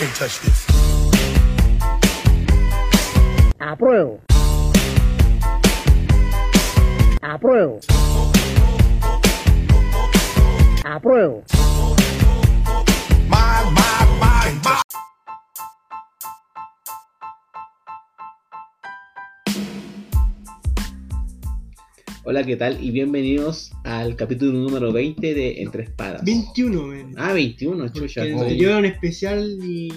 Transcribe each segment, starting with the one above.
Can't touch this. Apruebo. Apruebo. Apruebo. Hola, ¿qué tal? Y bienvenidos al capítulo número 20 de Entre Espadas. 21, men. Ah, 21, Porque chucha. era un especial y.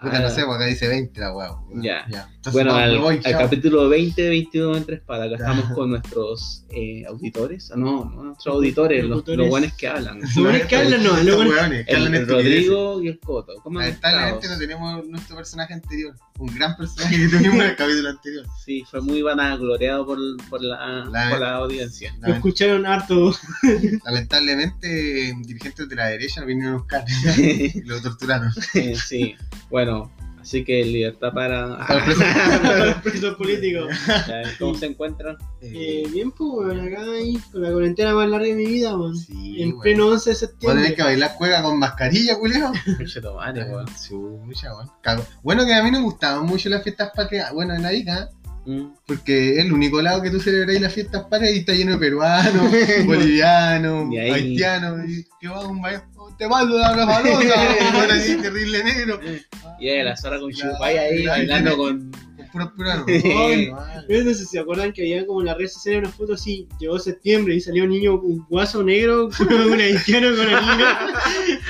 Puta, Ah, no sé, porque acá dice 20 la weá. Ya. Entonces, Bueno, al, voy, al capítulo 20 de 21 de Entre Espadas. Acá Ya. estamos con nuestros eh, auditores. Ah, No, no, nuestros auditores, los, los buenes que hablan. Los buenos que hablan, no, los buenos- weones, que El, hablan el. Rodrigo y el Coto. ¿Cómo Lamentablemente no tenemos nuestro personaje anterior. Un gran personaje que tuvimos en el capítulo anterior. Sí, fue muy vanagloriado por, por, la, La- por la audiencia. Lo escucharon harto. Lamentablemente, dirigentes de la derecha no vinieron a buscar y lo torturaron. sí, bueno, así que libertad para... Para el preso. Para los presos políticos. ¿Cómo se encuentran? Eh, bien, pues, weón, acá ahí, con la cuarentena más larga de mi vida, weón. Sí, En weón. pleno 11 de Vos tenés septiembre. que bailar cueca con mascarilla, culero. Weón. Chucha, weón. Cago. Bueno, que a mí no me gustaban mucho las fiestas patrias. Bueno, en Arica, Mm. porque es el único lado que tú celebráis las fiestas patrias y está lleno de peruanos, bolivianos, Y ahí- haitianos. Y que va un baile. Te mando la balosa, así terrible negro. Y a las horas con Chupay ahí bailando con. Con puros peruanos. No sé si se acuerdan que había como en las redes sociales una foto así, llegó septiembre y salió un niño, un guaso negro, con un haitiano con el niño.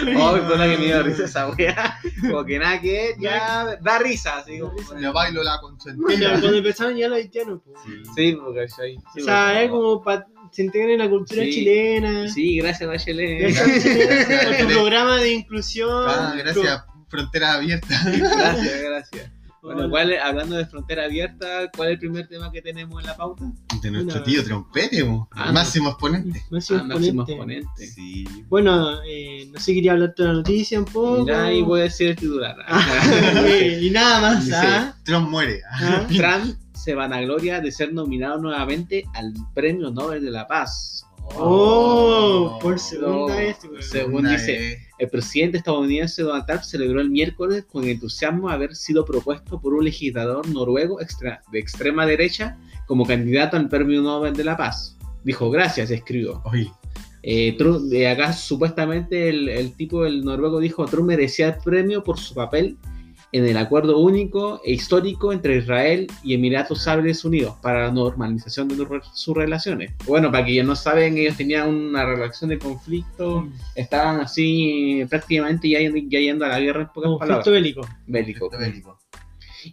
Oh, con la que me dio risa esa wea. Como que nada que ya da risa, así como. Le bailo la Cuando, consentida. cuando empezaron ya los haitianos, pues. Sí, porque soy. O sea, es como para se integren en la cultura Sí. chilena. Sí, gracias, Bachelet. Gracias, Con tu programa de inclusión. Ah, gracias, fronteras abiertas. Gracias, gracias. Bueno. ¿cuál, hablando de frontera abierta, ¿cuál es el primer tema que tenemos en la pauta? De nuestro Una- tío Trompete, mo. Ah, el máximo exponente. Máximo Ah, máximo exponente. exponente. Sí. Bueno, eh, no sé, quería hablar de la noticia un poco. Ya ahí voy a decir el titular. Eh, y nada más, Sí. ¿ah? Trump muere. ¿Ah? Trump se vanagloria de ser nominado nuevamente al Premio Nobel de la Paz. Oh, por segunda No, vez, güey. según dice, vez. El presidente estadounidense Donald Trump celebró el miércoles con entusiasmo haber sido propuesto por un legislador noruego extra- de extrema derecha como candidato al Premio Nobel de la Paz. Dijo, gracias, escribió. Oye, Eh, Trump- acá supuestamente el, el tipo, el noruego, dijo Trump merecía el premio por su papel en el acuerdo único e histórico entre Israel y Emiratos Árabes Unidos para la normalización de sus- relaciones. Bueno, para quienes no saben, ellos tenían una relación de conflicto, estaban así prácticamente ya, yendo- ya yendo a la guerra en pocas Conflicto palabras. bélico. Bélico. conflicto bélico.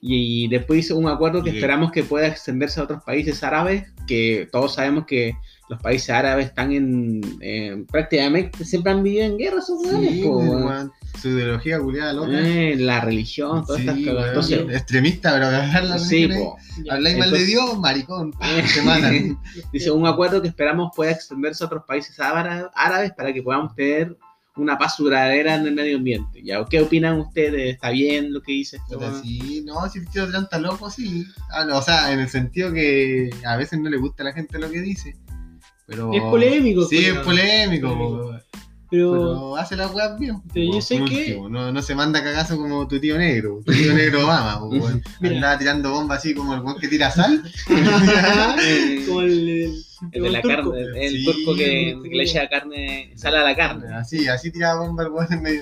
Y, después hizo un acuerdo que Y- esperamos que pueda extenderse a otros países árabes, que todos sabemos que los países árabes están en eh, prácticamente siempre han vivido en guerra, esos Sí, weón. Su ideología culiada loca. Eh, la religión, todas Sí, estas. Entonces, extremista, pero la sí. Habláis mal de Dios, maricón. Te matan. dice un acuerdo que esperamos pueda extenderse a otros países ára- árabes para que podamos tener una paz duradera en el medio ambiente. ¿Ya? ¿Qué opinan ustedes? ¿Está bien lo que dice esto? Sí, no, si el tío Trump está loco, sí. Ah, no, o sea, en el sentido que a veces no le gusta a la gente lo que dice. Pero... Es polémico, Sí, es polémico. Polémico. Pero, Pero hace las weas bien. Pero yo sé que-. No, no se manda cagazo como tu tío negro. Tu tío negro Obama. Andaba tirando bombas así como el weón que tira sal. como el, el, de la turco. carne, el Sí, turco que, que le echa carne, sale a la carne. Así, así tiraba bombas el weón en medio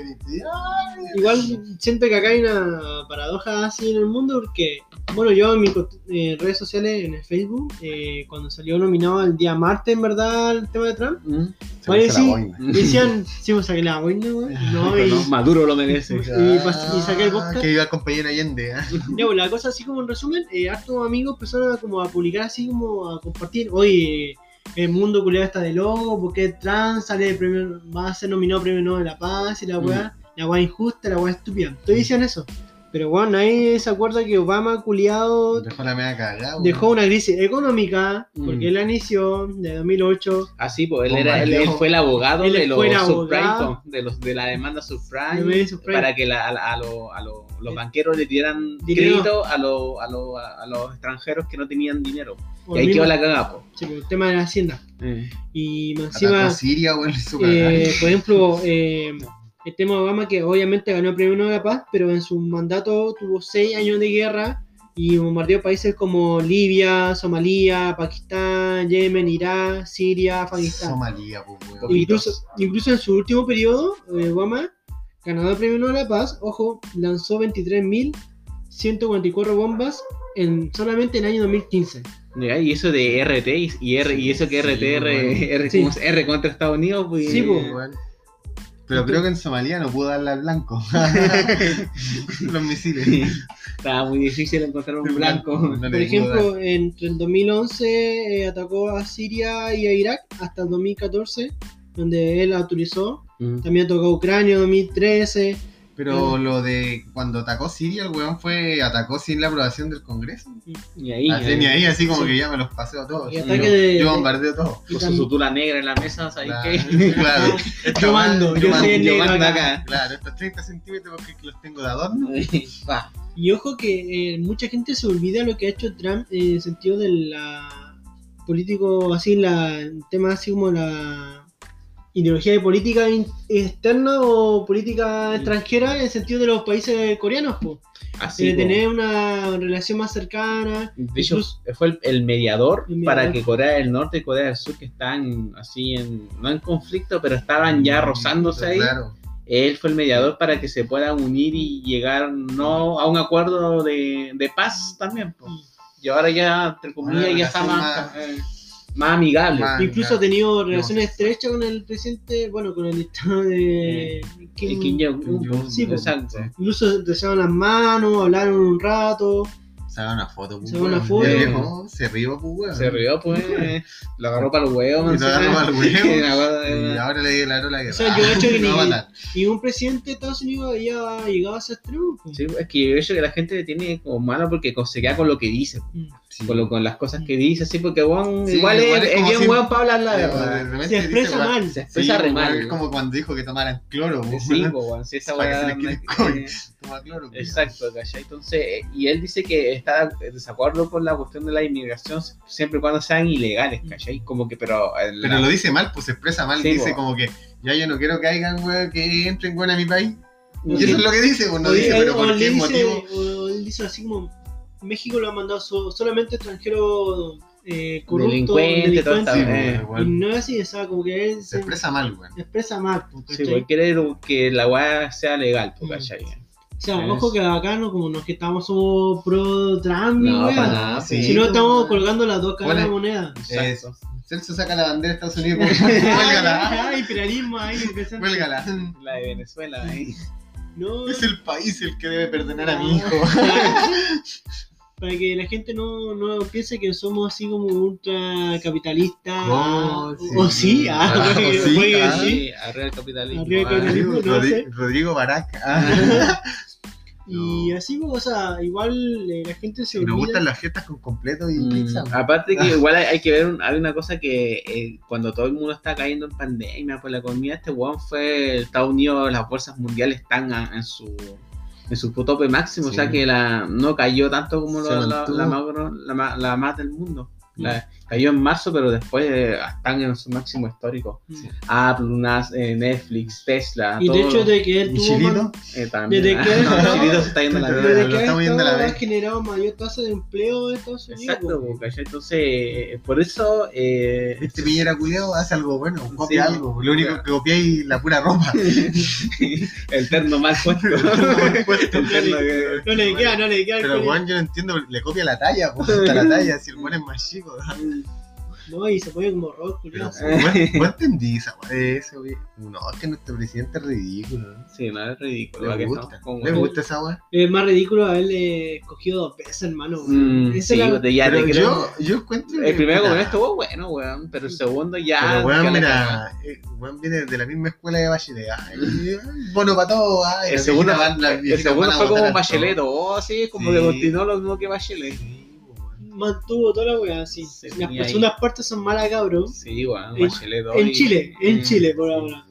Igual siento que acá hay una paradoja así en el mundo porque, bueno, yo en mis eh, redes sociales, en el Facebook, eh, cuando salió nominado el día martes, en verdad, el tema de Trump, ¿Mm? hace sí. decían, sí, me saqué la boina, güey. No, y, No, Maduro lo merece. Y y saqué el podcast. Que iba a compañero Allende. ¿eh? pues, la cosa así como en resumen, eh, hartos amigos empezaron a, como a publicar así como a compartir, oye, el mundo culiado está de loco, porque Trump sale de premio, va a ser nominado premio Nobel de la Paz y la weá, la weá injusta, la weá estúpida. Todos decían eso. Pero bueno, nadie se acuerda que Obama culiado Dejó la media cagada. weón. dejó una crisis económica, porque Mm. él la inició de 2008. Así, pues él, era, él, fue el abogado Él de los subprime, de, los, de la demanda De subprime, para que la- a, a lo- a lo- los banqueros le dieran Dinero. crédito a, lo- a, a los extranjeros que no tenían dinero. Y ahí quedó la cagada, po. sí, el tema de la hacienda. Eh. Y más encima, Siria, hizo eh, por ejemplo, eh, El tema de Obama que obviamente ganó el premio Nobel de la Paz, pero en su mandato tuvo seis años de guerra y bombardeó países como Libia, Somalia, Pakistán, Yemen, Irak, Siria, Afganistán. Somalia, pues. Incluso, incluso en su último periodo, eh, Obama, ganador del premio Nobel de la Paz, ojo, lanzó 23.144 bombas en, solamente en el año 2015. Y eso de RT y, y R, y eso que RT, Sí, R, bueno. R, Sí. ¿cómo se- R contra Estados Unidos, pues. Sí, pues. Igual. Pero creo que en Somalia no pudo darle al blanco. Los misiles. Estaba muy difícil encontrar un blanco. No Por ejemplo, entre el 2011 eh, atacó a Siria y a Irak hasta el 2014, donde él autorizó. Mm. También atacó a Ucrania en 2013. Pero lo de cuando atacó Siria, el weón fue, atacó sin la aprobación del Congreso. Y ahí, Así, ni ahí, así como Sí. que ya me los paseo a todos. Y Yo- de- Yo bombardeo todo. con su sutura negra en la mesa, ¿sabes Claro, qué? claro. Yo mando, yo soy el Yo negro mando acá. acá. Claro, estos 30 centímetros porque los tengo de adorno. Va. Y ojo que eh, mucha gente se olvida lo que ha hecho Trump en el sentido de la político, así, la el tema así como la ideología de política externa o política extranjera en el sentido de los países coreanos, po. Así. de tener una relación más cercana. De hecho, Incluso- fue el, el mediador El para que Corea del Norte y Corea del Sur, que están así en, no en conflicto, pero estaban ya rozándose ahí, Claro. él fue el mediador para que se puedan unir y llegar no a un acuerdo de, de paz también. po. Y ahora ya, entre comillas, ya está más, más- eh, más amigable. Más- Incluso ha tenido relaciones estrechas con el presidente, bueno, con el dictador de Kim. Kim Jong-un, Kim Jong-un, Sí, exacto. Incluso se llevaban las manos, hablaron un rato. Se haga una foto, pues, una foto. El viejo se rió, pues, weón. Se rió, pues, lo agarró para el huevo. Y lo agarró para el huevo. Y la cosa- Y ahora le declaró la guerra. O sea, yo he hecho que a ni-. Ningún presidente de Estados Unidos había llegado a ese extremo. po. Sí, es que yo hecho que la gente le tiene como malo porque se queda con lo que dice, Mm. Sí. con, lo- con las cosas que dice, así, porque weón, Sí, igual, igual es, es bien si- weón para hablar la verdad. Se expresa mal. Se Sí, expresa re mal. Es como cuando dijo que tomaran cloro. pues, Sí, weón. weón, sí, esa Toma cloro, pues. Exacto, ¿cachai? Entonces, eh, y él dice que está en desacuerdo con la cuestión de la inmigración siempre y cuando sean ilegales, ¿cachai? Como que, pero. eh, la- Pero lo dice mal, pues se expresa mal. Sí, dice po. como que ya yo no quiero que hagan, weón, que entren, weón, a mi país. Y eso es lo que dice, pues no dice, pero ¿por qué dice, motivo? o él dice así como México lo ha mandado so- solamente extranjeros eh, corruptos, Delincuente, todo. Sí, pues, y no es así, o sea, como que Se expresa mal, se expresa mal. po, Sí, pues quiere que la weá sea legal, pues, Mm. O sea, Es- ojo que acá no como nos que estamos somos pro Trump, No, wea. para nada. Sí. pues. Si no estamos colgando las dos caras de la moneda. Exacto. Celso saca la bandera de Estados Unidos, pues, cuélgala. Ay, imperialismo ahí empezando. Cuélgala. La de Venezuela, ahí. No, Es el país el que debe perdonar a mi hijo. para que la gente no, no piense que somos así como ultra capitalistas. Oh, sí. O sí, ah, Ah, o sí, ah. sí. Arriba el capitalismo. Arriba el ah. capitalismo. Rodrigo, no sé. Rodrigo Baraca. Ah. Y No. así, o sea, igual eh, la gente se olvida. gustan las fiestas con completo y Mm, pizza. aparte que igual hay, hay que ver, un- hay una cosa que eh, cuando todo el mundo está cayendo en pandemia por la economía, este weón fue Estados Unidos, las bolsas mundiales están a- en su en su tope máximo, o sea que la no cayó tanto como Se la, la, la macro- la ma- la más del mundo. Mm. La- cayó en marzo, pero después eh, están en su máximo histórico. Mm. Apple, Nas- eh, Netflix, Tesla, Y de hecho, de que él ¿Y tuvo. Eh, también. desde que- no, Chilito se está yendo la Desde mierda. Desde que estamos ha generado mayor tasa de empleo en Estados Unidos. Exacto, pues. ¿cachai? entonces eh, por eso eh, Este Piñera culiao hace algo bueno, copia Sí. algo. Lo único que copia es la pura ropa. el terno mal puesto. el terno que- No le queda, no le queda. Pero Juan, yo no entiendo, le copia la talla, pues, hasta la talla, si el Juan es más chico. No, y se pone como rock, Juan, Juan entendí esa eso, güey. No, es que nuestro presidente es ridículo. ¿no? Sí, no es ridículo. ¿a Le qué gusta, esa weá. Es más ridículo haberle escogido dos veces, hermano. Mm, sí, la- de- ya te creo. yo, yo encuentro. El primero con estuvo bueno, weón, pero el segundo ya. Pero weón, mira, eh, weón viene de la misma escuela de Bachelet. Bono para todo. ay, El segundo, van- el segundo fue como Bachelet, todo. oh, sí, como Sí. que continuó lo mismo que Bachelet. Mantuvo toda la wea, sí. Las ahí- segundas partes son malas, cabrón. Sí, weón, En- y- Chile, en Mm. Chile, por Sí, ahora.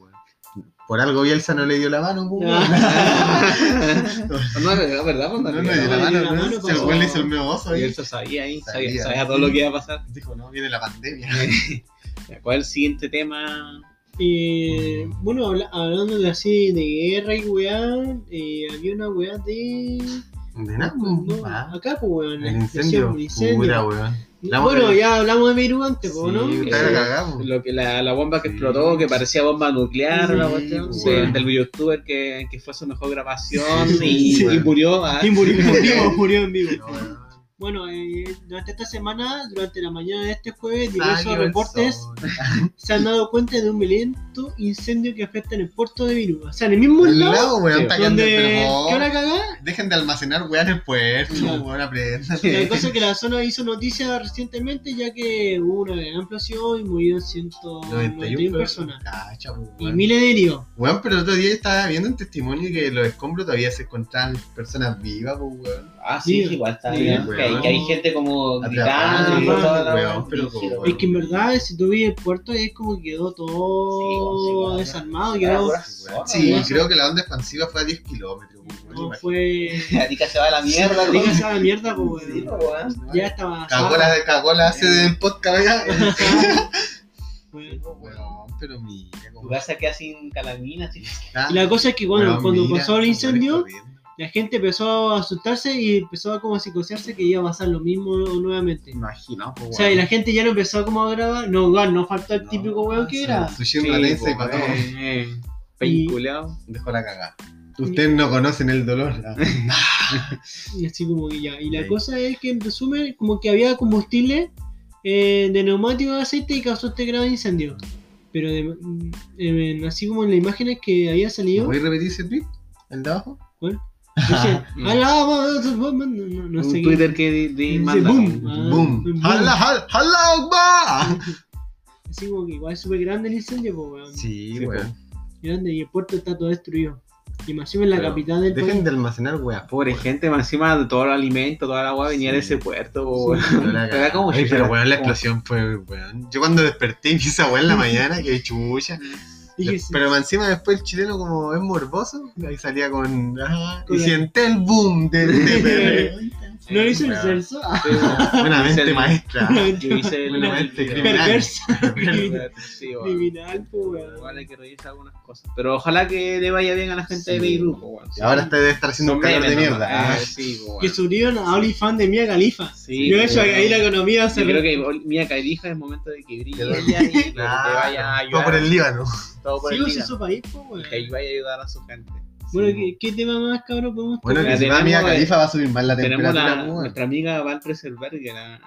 Por algo Bielsa no le dio la mano, pues, no, es verdad, pues, No no le dio la la no le dio mano, la ¿no? mano, Si el pasó. weón le hizo el medio oso ahí. se sabía ahí, sabía, Sabía. sabía todo lo que iba a pasar. Dijo, no, viene la pandemia. ¿Cuál es el siguiente tema? Eh, bueno, habla- hablando de así de guerra y weá, eh, había una weá de. De nada, no, ah, acá, pues weón. El la incendio. el incendio. Pura, weón. Hablamos Bueno, de- ya hablamos de Beirut antes, pues, ¿no? La cagamos. Lo que la, la bomba que Sí. explotó, que parecía bomba nuclear, la Sí, cuestión, pues, bueno. del youtuber que, que fue su mejor grabación Sí, y, sí, y bueno. murió. ah. Y murió, murió, murió en vivo. No. Bueno, eh, durante esta semana, durante la mañana de este jueves, Salió diversos reportes se han dado cuenta de un violento incendio que afecta en el puerto de Beirut. O sea, en el mismo El lado weón, está quedando donde. ¿Qué hora cagá? Dejen de almacenar weón en el puerto, Claro. weón, aprendan. La cosa es que la zona hizo noticia recientemente ya que hubo una gran explosión y murieron 191 personas. Cacha, pues, Y miles de heridos. Weón, pero el otro día estaba viendo un testimonio que los escombros todavía se encontraban personas vivas, pues, weón. Ah, sí, Sí, igual está sí, bien. weón. que, hay, que hay gente como gritando y weón, pero Es que en verdad, si tú ves el puerto, es como que quedó todo Desarmado. Quedó, sí, creo que la onda expansiva fue a 10 kilómetros, pues, no, fue. Arica se va a la mierda, Diga weón. esa mierda, pues, Sí, weón. Ya estaba. Cagó la, cagó la sede del podcast, ¿verdad? Weón. Weón, pero mira Tu casa queda sin calamina. Y la cosa es que cuando, Weón, cuando mira, pasó el incendio, corriendo. La gente empezó a asustarse y empezó a como a psicosearse que iba a pasar lo mismo nuevamente. Imagino, pues, O sea, y la gente ya no empezó como a grabar. No, weón, no falta el No, típico weón que era. Sushi en la mesa y para todo. Eh, Peinculeado. Dejó la cagada. Ustedes no conocen el dolor. Y así como que ya. Y la Sí. cosa es que en resumen, como que había combustible eh, de neumático de aceite y causó este grave incendio. Pero de- mm, eh, así como en las imágenes que había salido. ¿Voy a repetir ese tweet? ¿El de abajo? Decía, "Alá, no, no, no, no un sé qué". Twitter que di, di Dice, manda. boom. Ah, Boom. boom. ¡Hala, hala! Así como que igual es súper grande el incendio, pues, weón. Sí, weón. Grande y el puerto está todo destruido. Y más encima en la capital del Dejen país. de almacenar weas. Pobre gente, más encima de todo el alimento, toda la agua venía de ese puerto, weón. Pero la Era cagada. como Ay, chucha, pero weón, la explosión fue weón. Yo cuando desperté y vi esa weá en la mañana, que chucha. Dije, sí. Pero encima después el chileno como es morboso, ahí salía con... ajá, Con y siente el boom del TPR. No hizo el censo. Una Hice mente el- maestra. Yo hice el. Una mente. Perversa. Criminal, pues. Igual hay que revisar algunas cosas. Pero ojalá que le vaya bien a la gente de Sí. Beirut, po, weón. Y ahora está debe estar haciendo un calor de mierda. Eh, Ah, sí, po, weón. Que subieron a OnlyFans de Mia Khalifa. Sí, Yo eso, weón. ahí la economía se Yo creo re- que Mía Calija es momento de que brille lo- y que te vaya a ayudar. Todo por el Líbano. todo por el pues, es su país, pues. Que ahí vaya a ayudar a su gente. Bueno. ¿qué, qué tema más, cabrón, podemos Bueno, que si va eh, Califa va a subir más la Tenemos temperatura. la, pues, nuestra amiga Val Preserver, que la,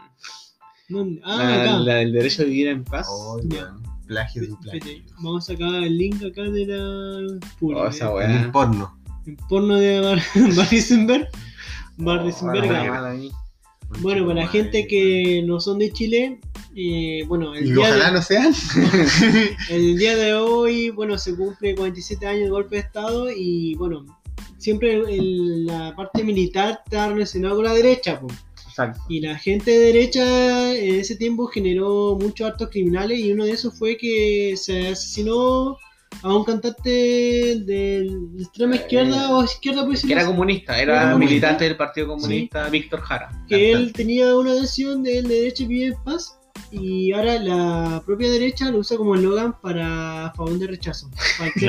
¿Dónde? Ah, la, acá. la del derecho a vivir en paz. Weón. Plagio de plagio. Espérate, Vamos a sacar el link acá de la pura. Oh, esa eh, weá. El porno. el porno de Bar Barrisenberg. Barrisenberg. Oh, ah. bueno, para la gente que no son de Chile, eh, bueno, el Y día, ojalá de, no sean. el día de hoy, bueno, se cumple 47 años de golpe de Estado y, bueno, siempre el- la parte militar está relacionada con la derecha, pues. Exacto. Y la gente de derecha en ese tiempo generó muchos actos criminales y uno de esos fue que se asesinó a un cantante de extrema izquierda o izquierda, Eh, Que era comunista, era Era comunista. militante del Partido Comunista, Víctor Jara. que él tenía una canción de, de derecha y vive en paz y ahora la propia derecha lo usa como eslogan para a favor de rechazo. Es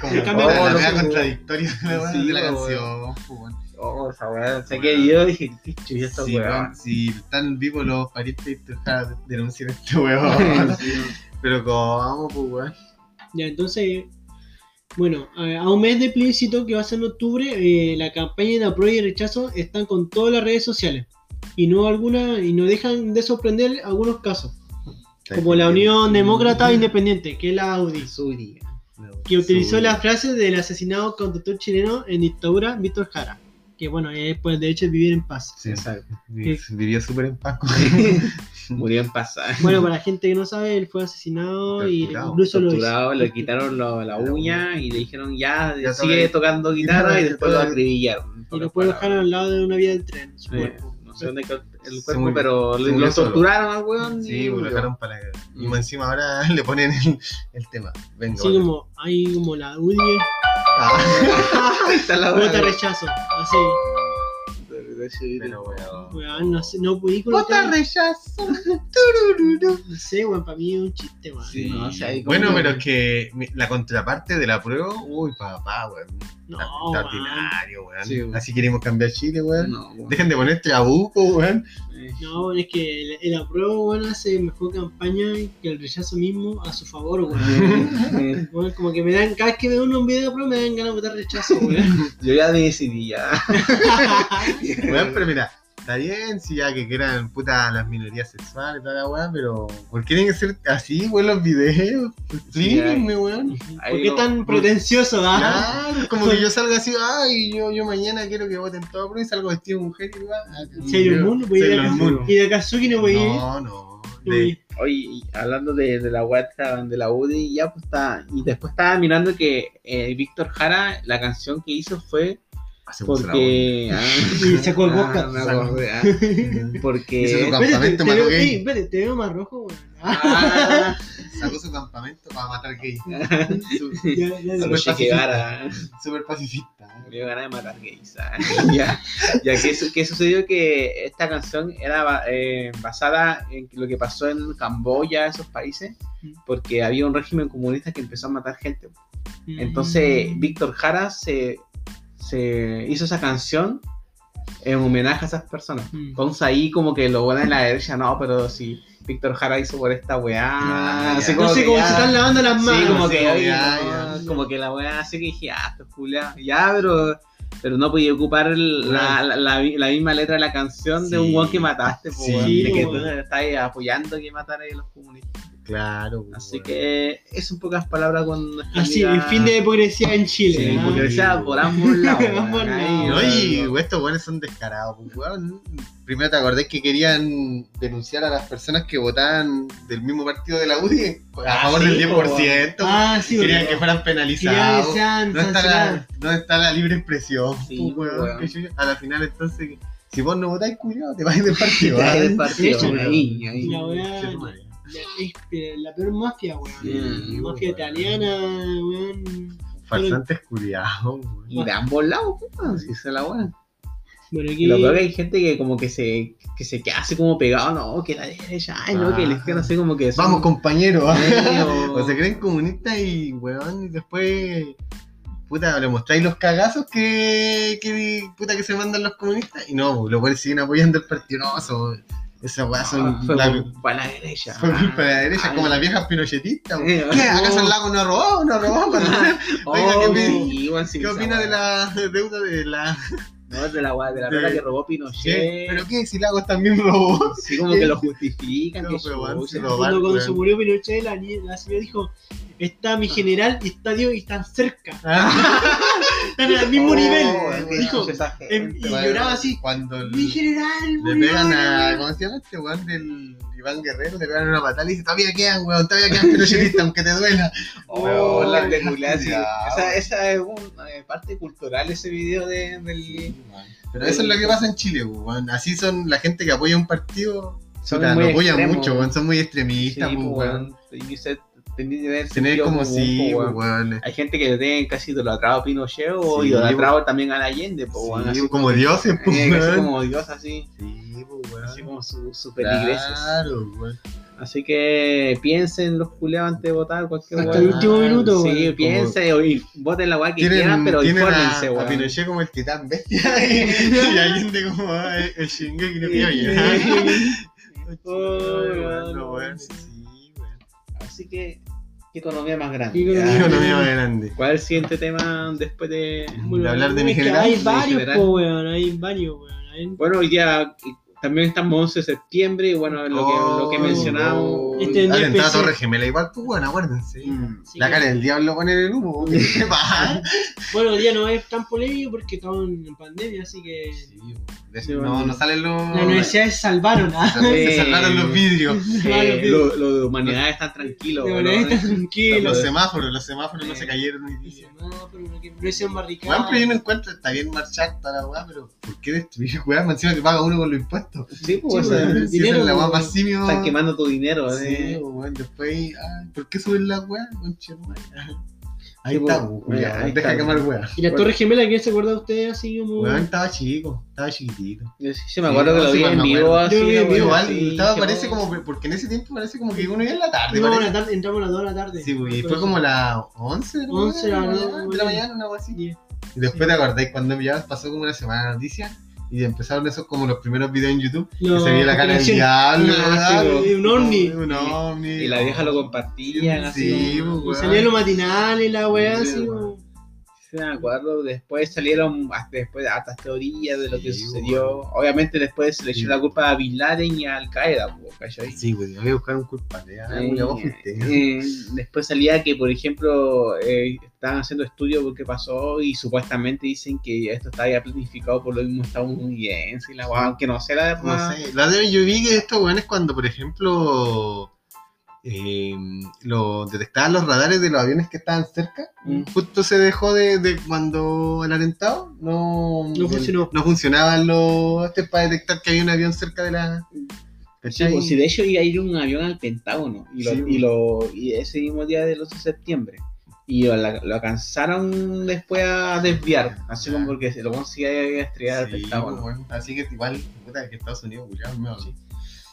como El cambio oh, de la los- wea contradictoria de la, Sí, de la weón. canción. weón. Oh, esa weá. O sea, que yo dije, qué chucha esta Sí, weá. si están vivos los parientes de Víctor Jara, denuncien a este weón. Pero como, pues weón. Ya, entonces, bueno, a, a un mes de plebiscito que va a ser en octubre, eh, la campaña de apruebo y rechazo están con todas las redes sociales. Y no alguna, y no dejan de sorprender algunos casos, como la Unión Demócrata Independiente, que es la Audi, Su día. que utilizó la frase del asesinado conductor chileno en dictadura, Víctor Jara, que bueno, es derecho de vivir en paz. Sí, Exacto. vi- Vivió súper en paz Murió en paz. Bueno, para la gente que no sabe, él fue asesinado y Torturado. incluso lo torturado, le quitaron lo- la uña y le dijeron ya, Ya sigue toca- tocando guitarra y después lo acribillaron. y lo pueden dejar al lado de una vía del tren, su cuerpo. Se cuerpo, pero lo, torturaron al weón. Sí, y lo murió. dejaron para la Y Mm. más encima ahora le ponen el, el tema. Venga, vale. como, hay como la UDI, Ah, Ahí está la vota rechazo, así. Ese video. Pero, weón. Weón, no sé, no colocar. rechazo. Turururu. No sé, weón, para mí es un chiste, weón. Sí, no, o sea, ahí como- Bueno, pero es que la contraparte de la prueba, uy, papá, weón. No, Está weón. Sí. Así queremos cambiar Chile, weón. No, weón. Dejen de poner trabuco, weón. No, es que el, el apruebo, weón, hace mejor campaña que el rechazo mismo a su favor, weón. Weón, como que me dan, cada vez que veo un video de apruebo me dan ganas de votar rechazo, weón. Yo ya decidí ya. Weón, pero mira, está bien si ya que quieran puta las minorías sexuales y toda la weá, pero ¿por qué tienen que ser así, weón, los videos? Explíquenme, weón. Ahí ¿Por qué no- tan pretencioso, ah? Claro, como que yo salga así, ay, yo, yo mañana quiero que voten todo pro y salgo vestido de mujer y va. Sailor Moon, voy a ir a. Y de Kazuki no voy a ir. No, no. De. Oye, hablando de, de la WhatsApp de la UDI, ya pues está. Y después estaba mirando que eh, Víctor Jara, la canción que hizo fue hacemos porque. ah, Y sacó el ah, acordé, ah, Hizo porque. su Campamento te veo, Mato Gay. espérate, te veo más rojo. Ah. Sacó su campamento para matar gays. Che Guevara. Súper pacifista. Me dio ganas de matar gays. ah. ya, ya que, su- que sucedió que esta canción era eh, basada en lo que pasó en Camboya, esos países, porque había un régimen comunista que empezó a matar gente. Entonces, Mm. Víctor Jara se, se hizo esa canción en homenaje a esas personas. Mm. Entonces ahí como que lo bueno en la derecha, no, pero si Víctor Jara hizo por esta weá, Ah, así como No sé se están lavando las Sí, manos. como sí, que, oye, ya, no, ya. como que la weá así que dije, ah, esto es Julia, ya, pero, pero no podía ocupar el- la, la, la- la misma letra de la canción de un weón que mataste, po, Sí, weón, de que tú estás apoyando que matara a los comunistas. Claro. Así weón. que es un pocas palabras con nuestra Así, el fin de hipocresía en Chile. Sí, ¿ah? por ambos lados. Ahí, No, estos weones son descarados, pues, weón. Primero te acordás que querían denunciar a las personas que votaban del mismo partido de la UDI a Ah, favor sí, del 10%. Ah, sí, querían que fueran que penalizados. sean ¿Dónde está, la, ¿Dónde está la libre expresión? Sí, pues. A la final, entonces, si vos no votáis, culiado, te vais del partido. Ahí ¿ah? del partido, Sí, ahí, ahí. La la, la peor mafia, weón. Sí, mafia weón. italiana, weón. Farsantes culiados, weón. Y de ambos lados, pues, si se la. Bueno, aquí. lo peor que hay gente que como que se, que se queda así como pegado, no, que la derecha, ay no, que les quedan así como que son- Vamos, compañeros. ¿ah? Sí, o- O se creen comunistas y, weón, y después, puta, le mostráis los cagazos que, que, puta, que se mandan los comunistas y no, los weones siguen apoyando el partido. No, esa weá son, Ah, fue la- para la derecha. fue culpa de la derecha, Ay. como las viejas pinochetistas. Eh, ¿Qué? ¿Acaso el lago no robó? ¿No robó? Oh, Oiga, ¿qué, sí, ¿Qué opina de la deuda de la... No, de la de la plata que robó. Pinochet. ¿Pero qué? Si Lagos también robó. Sí, como que lo justifican. No, que pero se Cuando, se murió Pinochet, la, la señora dijo: Está mi general y está Dios y están cerca. Están al mismo Oh, nivel. Dijo: em- y lloraba así. Cuando el- Mi general, Le murió, pegan a. weón". ¿Cómo se llama este weón del Iván Guerrero? Le pegan una patada y dice: Todavía quedan, weón, todavía quedan pinochetistas, aunque te duela. Oh, Weón, la película, sí. ya, Esa, esa es una eh, parte cultural, ese video de, del... Pero eso es lo que pasa en Chile, weón. Así son la gente que apoya un partido. Son puta, muy lo apoyan extremos. mucho, weón. Son muy Sí, extremistas, pues, weón. weón. Tenía que tener Tener como común, sí, pues, weón. weón. Hay gente que le tiene casi idolatrado a Pinochet o Sí, idolatrado también a la Allende, pues, Sí, weón, así como dioses, pues, eh, así weón. como Dios, así, Sí, pues, weón. así como sus su feligreses. Claro, weón. Así que piensen los culeados antes de votar cualquier Hasta weón. el último minuto, Sí, weón. piensen o- y voten la weá que quieran, pero infórmense, a, a weón. Pinochet como el titán bestia y, y Allende como ah, el, el Shingeki no Oh, weón, weón, weón. Así que, ¿qué economía más grande? ¿Qué economía? Economía más grande. ¿Cuál es el siguiente tema después de...? De hablar de mi general, Hay varios, po, weón. Hay varios, weón. Hay- Bueno, hoy día también estamos 11 de septiembre y bueno, lo que, lo que Oh, mencionamos... Este día Atentado a empecé- Torre Gemela, igual, pues, bueno, acuérdense. Mm. Sí. La cara del diablo pone en el humo. ¿Qué te pasa? Bueno, hoy día no es tan polémico porque estamos en pandemia, así que Sí, Sí, bueno. no, no salen los. las universidades salvaron. ¿ah? Se salvaron los vidrios. Eh, lo, lo de humanidad está tranquilo. De verdad, está tranquilo. Los semáforos, los semáforos no se cayeron hoy día. semáforo, no, que no sean Weón, barricadas. pero yo no encuentro, está bien marchar para la weá, pero ¿por qué destruir weá? Encima que paga uno con los impuestos. Sí, pues, Sí, o sea. Si esa dinero, la más simio. están quemando tu dinero. Sí, eh. weón, después, ay, ¿por qué suben la weá? Ahí Sí, está, pues, pues, culiao, ahí Deja está. quemar weá. ¿Y la Torre Gemela quién se acuerda de usted así como.? Weón, estaba chico, estaba chiquitito. Yo sí, sí me acuerdo Sí, que no, lo vi en me vivo así. Yo vi en vivo, wea, estaba, parece bueno. como, porque en ese tiempo parece como que uno iba en la tarde. No, parece. la tarde, entramos a las 2 de la tarde. Sí, güey, fue como las 11 de la 11 de la mañana, mañana, de la mañana, una cosa así. Y después te acordáis cuando ya pasó como una semana de noticias y empezaron esos como los primeros videos en YouTube No, que se veía la cara del diablo, sí, un ovni. Un ovni. Y la vieja lo compartían así. Sí, como- pues, Y weón. salía lo matinal y la weá Sí, así. weón. Sí, me acuerdo. Después salieron hasta después hartas teorías de lo que sucedió. Obviamente después se le echó Sí. la culpa a Bin Laden y a Al Qaeda. Sí, güey, voy a buscar un culpable. ya, Eh, después salía que, por ejemplo, eh, estaban haciendo estudios por qué pasó y supuestamente dicen que esto estaba ya planificado por los mismos estadounidenses y la guay, aunque no sé la No verdad. sé, la de yo vi que estos weones cuando, por ejemplo, eh, lo detectaban los radares de los aviones que estaban cerca, Mm. justo se dejó de, de cuando el atentado no, No funcionó. no funcionaban los este para detectar que había un avión cerca de la Sí, pues, sí, de hecho iba a ir un avión al Pentágono y, lo, Sí, y, pues. lo, y ese mismo día del 8 de septiembre. Y lo, la- lo alcanzaron después a desviar, así como porque se lo conseguía estrellar al Sí, Pentágono. bueno, así que igual puta que Estados Unidos culiao, me Sí.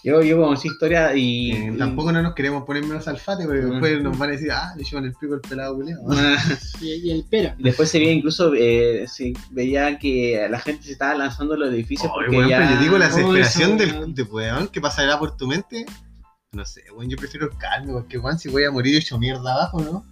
Yo, yo conocí historia y. Eh, y- tampoco no nos queremos poner menos alfate porque Mm. después nos van a decir, ah, le llevan el pico al pelado culiao. Ah, Y, y el pera. Después se veía incluso, eh, se veía que la gente se estaba lanzando a los edificios Oye, porque ya... pero yo digo la desesperación del de weón que pasará por tu mente. No sé, weón, yo prefiero calme, porque weón, si voy a morir hecho mierda abajo, ¿no?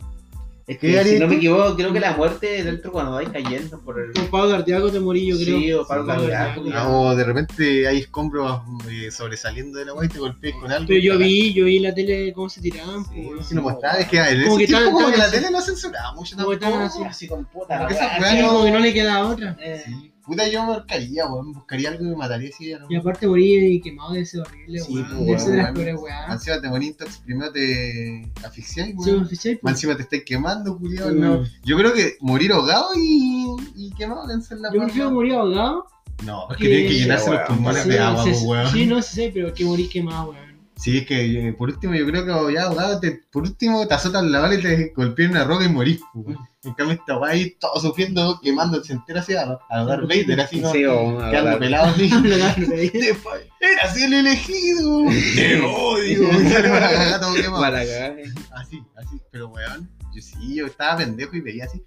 Es ¿Qué que, si no me tú? equivoco, creo que la muerte dentro cuando vais cayendo por el... Con paro cardíaco te morí, yo creo. Sí, o cardíaco, cardíaco. Ah, O de repente hay escombros eh, sobresaliendo de la weá y te golpeas con algo. Pero yo vi, yo vi la tele cómo se tiraban. Sí, pues, Si lo mostraba, es que en ese Como que tiempo tan- como tan que la así. tele no censuraba mucho Como tampoco. así. Así con puta, Porque esa no- como que no le queda otra. eh, Sí. Puta, yo me marcaría, weón. Buscaría algo que me mataría si ya no. Y aparte morí quemado de ese horrible, Sí, weón. pues, De ese de las weón. peores weá. Encima te morís, entonces primero te asfixias, Sí, weón. ¿cachai? Más encima te estáis quemando, culiao. Mm. No. Yo creo que morir ahogado y, y quemado deben ser la Yo prefiero morir ahogado. No, es que- que tienen que llenarse Sí, los weón, pulmones Sí, de agua, sí, pues, weón. Sí, no sé, pero que morir quemado, weón. Sí, es que eh, por último yo creo que ya te, por último te azotan la bala y te golpean una roca y morís, weón. En cambio esta weá ahí todo sufriendo, quemándose entera así a, a Darth Vader, así, ¿no? Sí, o Quedando pelado así. El elegido. Te odio. Para la cagada todo quemado. Para cagar. Así, así, pero weón, yo sí, yo estaba pendejo y veía así.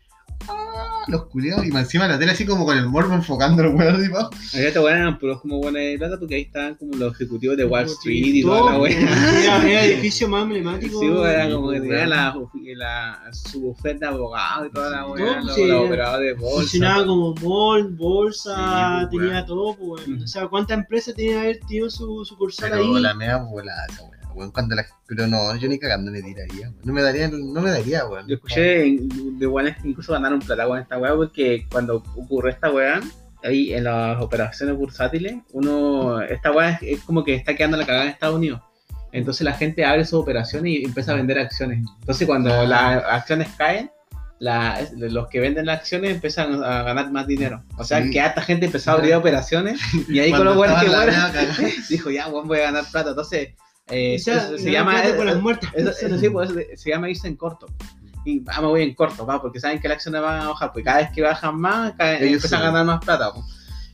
Ah, los culiados, y encima la tele así como con el morbo enfocando los weón así, pa. Acá te eran puros como buenas de plata porque ahí estaban como los ejecutivos de Wall Street y toda la weá. Era el edificio más emblemático. Sí, era como que tenía weón. la, la, su bufete de abogado y toda la todo, los, sí, los era- operadores de bolsa. Funcionaba como mall, bolsa, Sí, pues, tenía weón. todo, pues, weón. O sea, ¿cuántas empresas tenía haber tenido su sucursal ahí? la mea volada esa weón. Weón, cuando la. Pero no, yo ni cagando me tiraría, weón. No me daría, no me daría, weón. Yo escuché de weones que incluso ganaron plata con esta weá porque cuando ocurre esta weá, ahí en las operaciones bursátiles, uno, esta weá es, como que está quedando la cagada en Estados Unidos. Entonces la gente abre sus operaciones y empieza a vender acciones. Entonces cuando Ah. las acciones caen, la- los que venden las acciones empiezan a ganar más dinero. O sea Sí. que harta gente empezó a abrir operaciones y ahí con los weones que mueren, dijo ya, weón, voy a ganar plata. Entonces, eh, se ganar llama... eso, eso sí, pues, se llama irse en corto. Y ah, me voy en corto, va, porque saben que las acciones van a bajar, porque cada vez que bajan más, cada, Ellos empiezan a suben. ganar más plata. pues.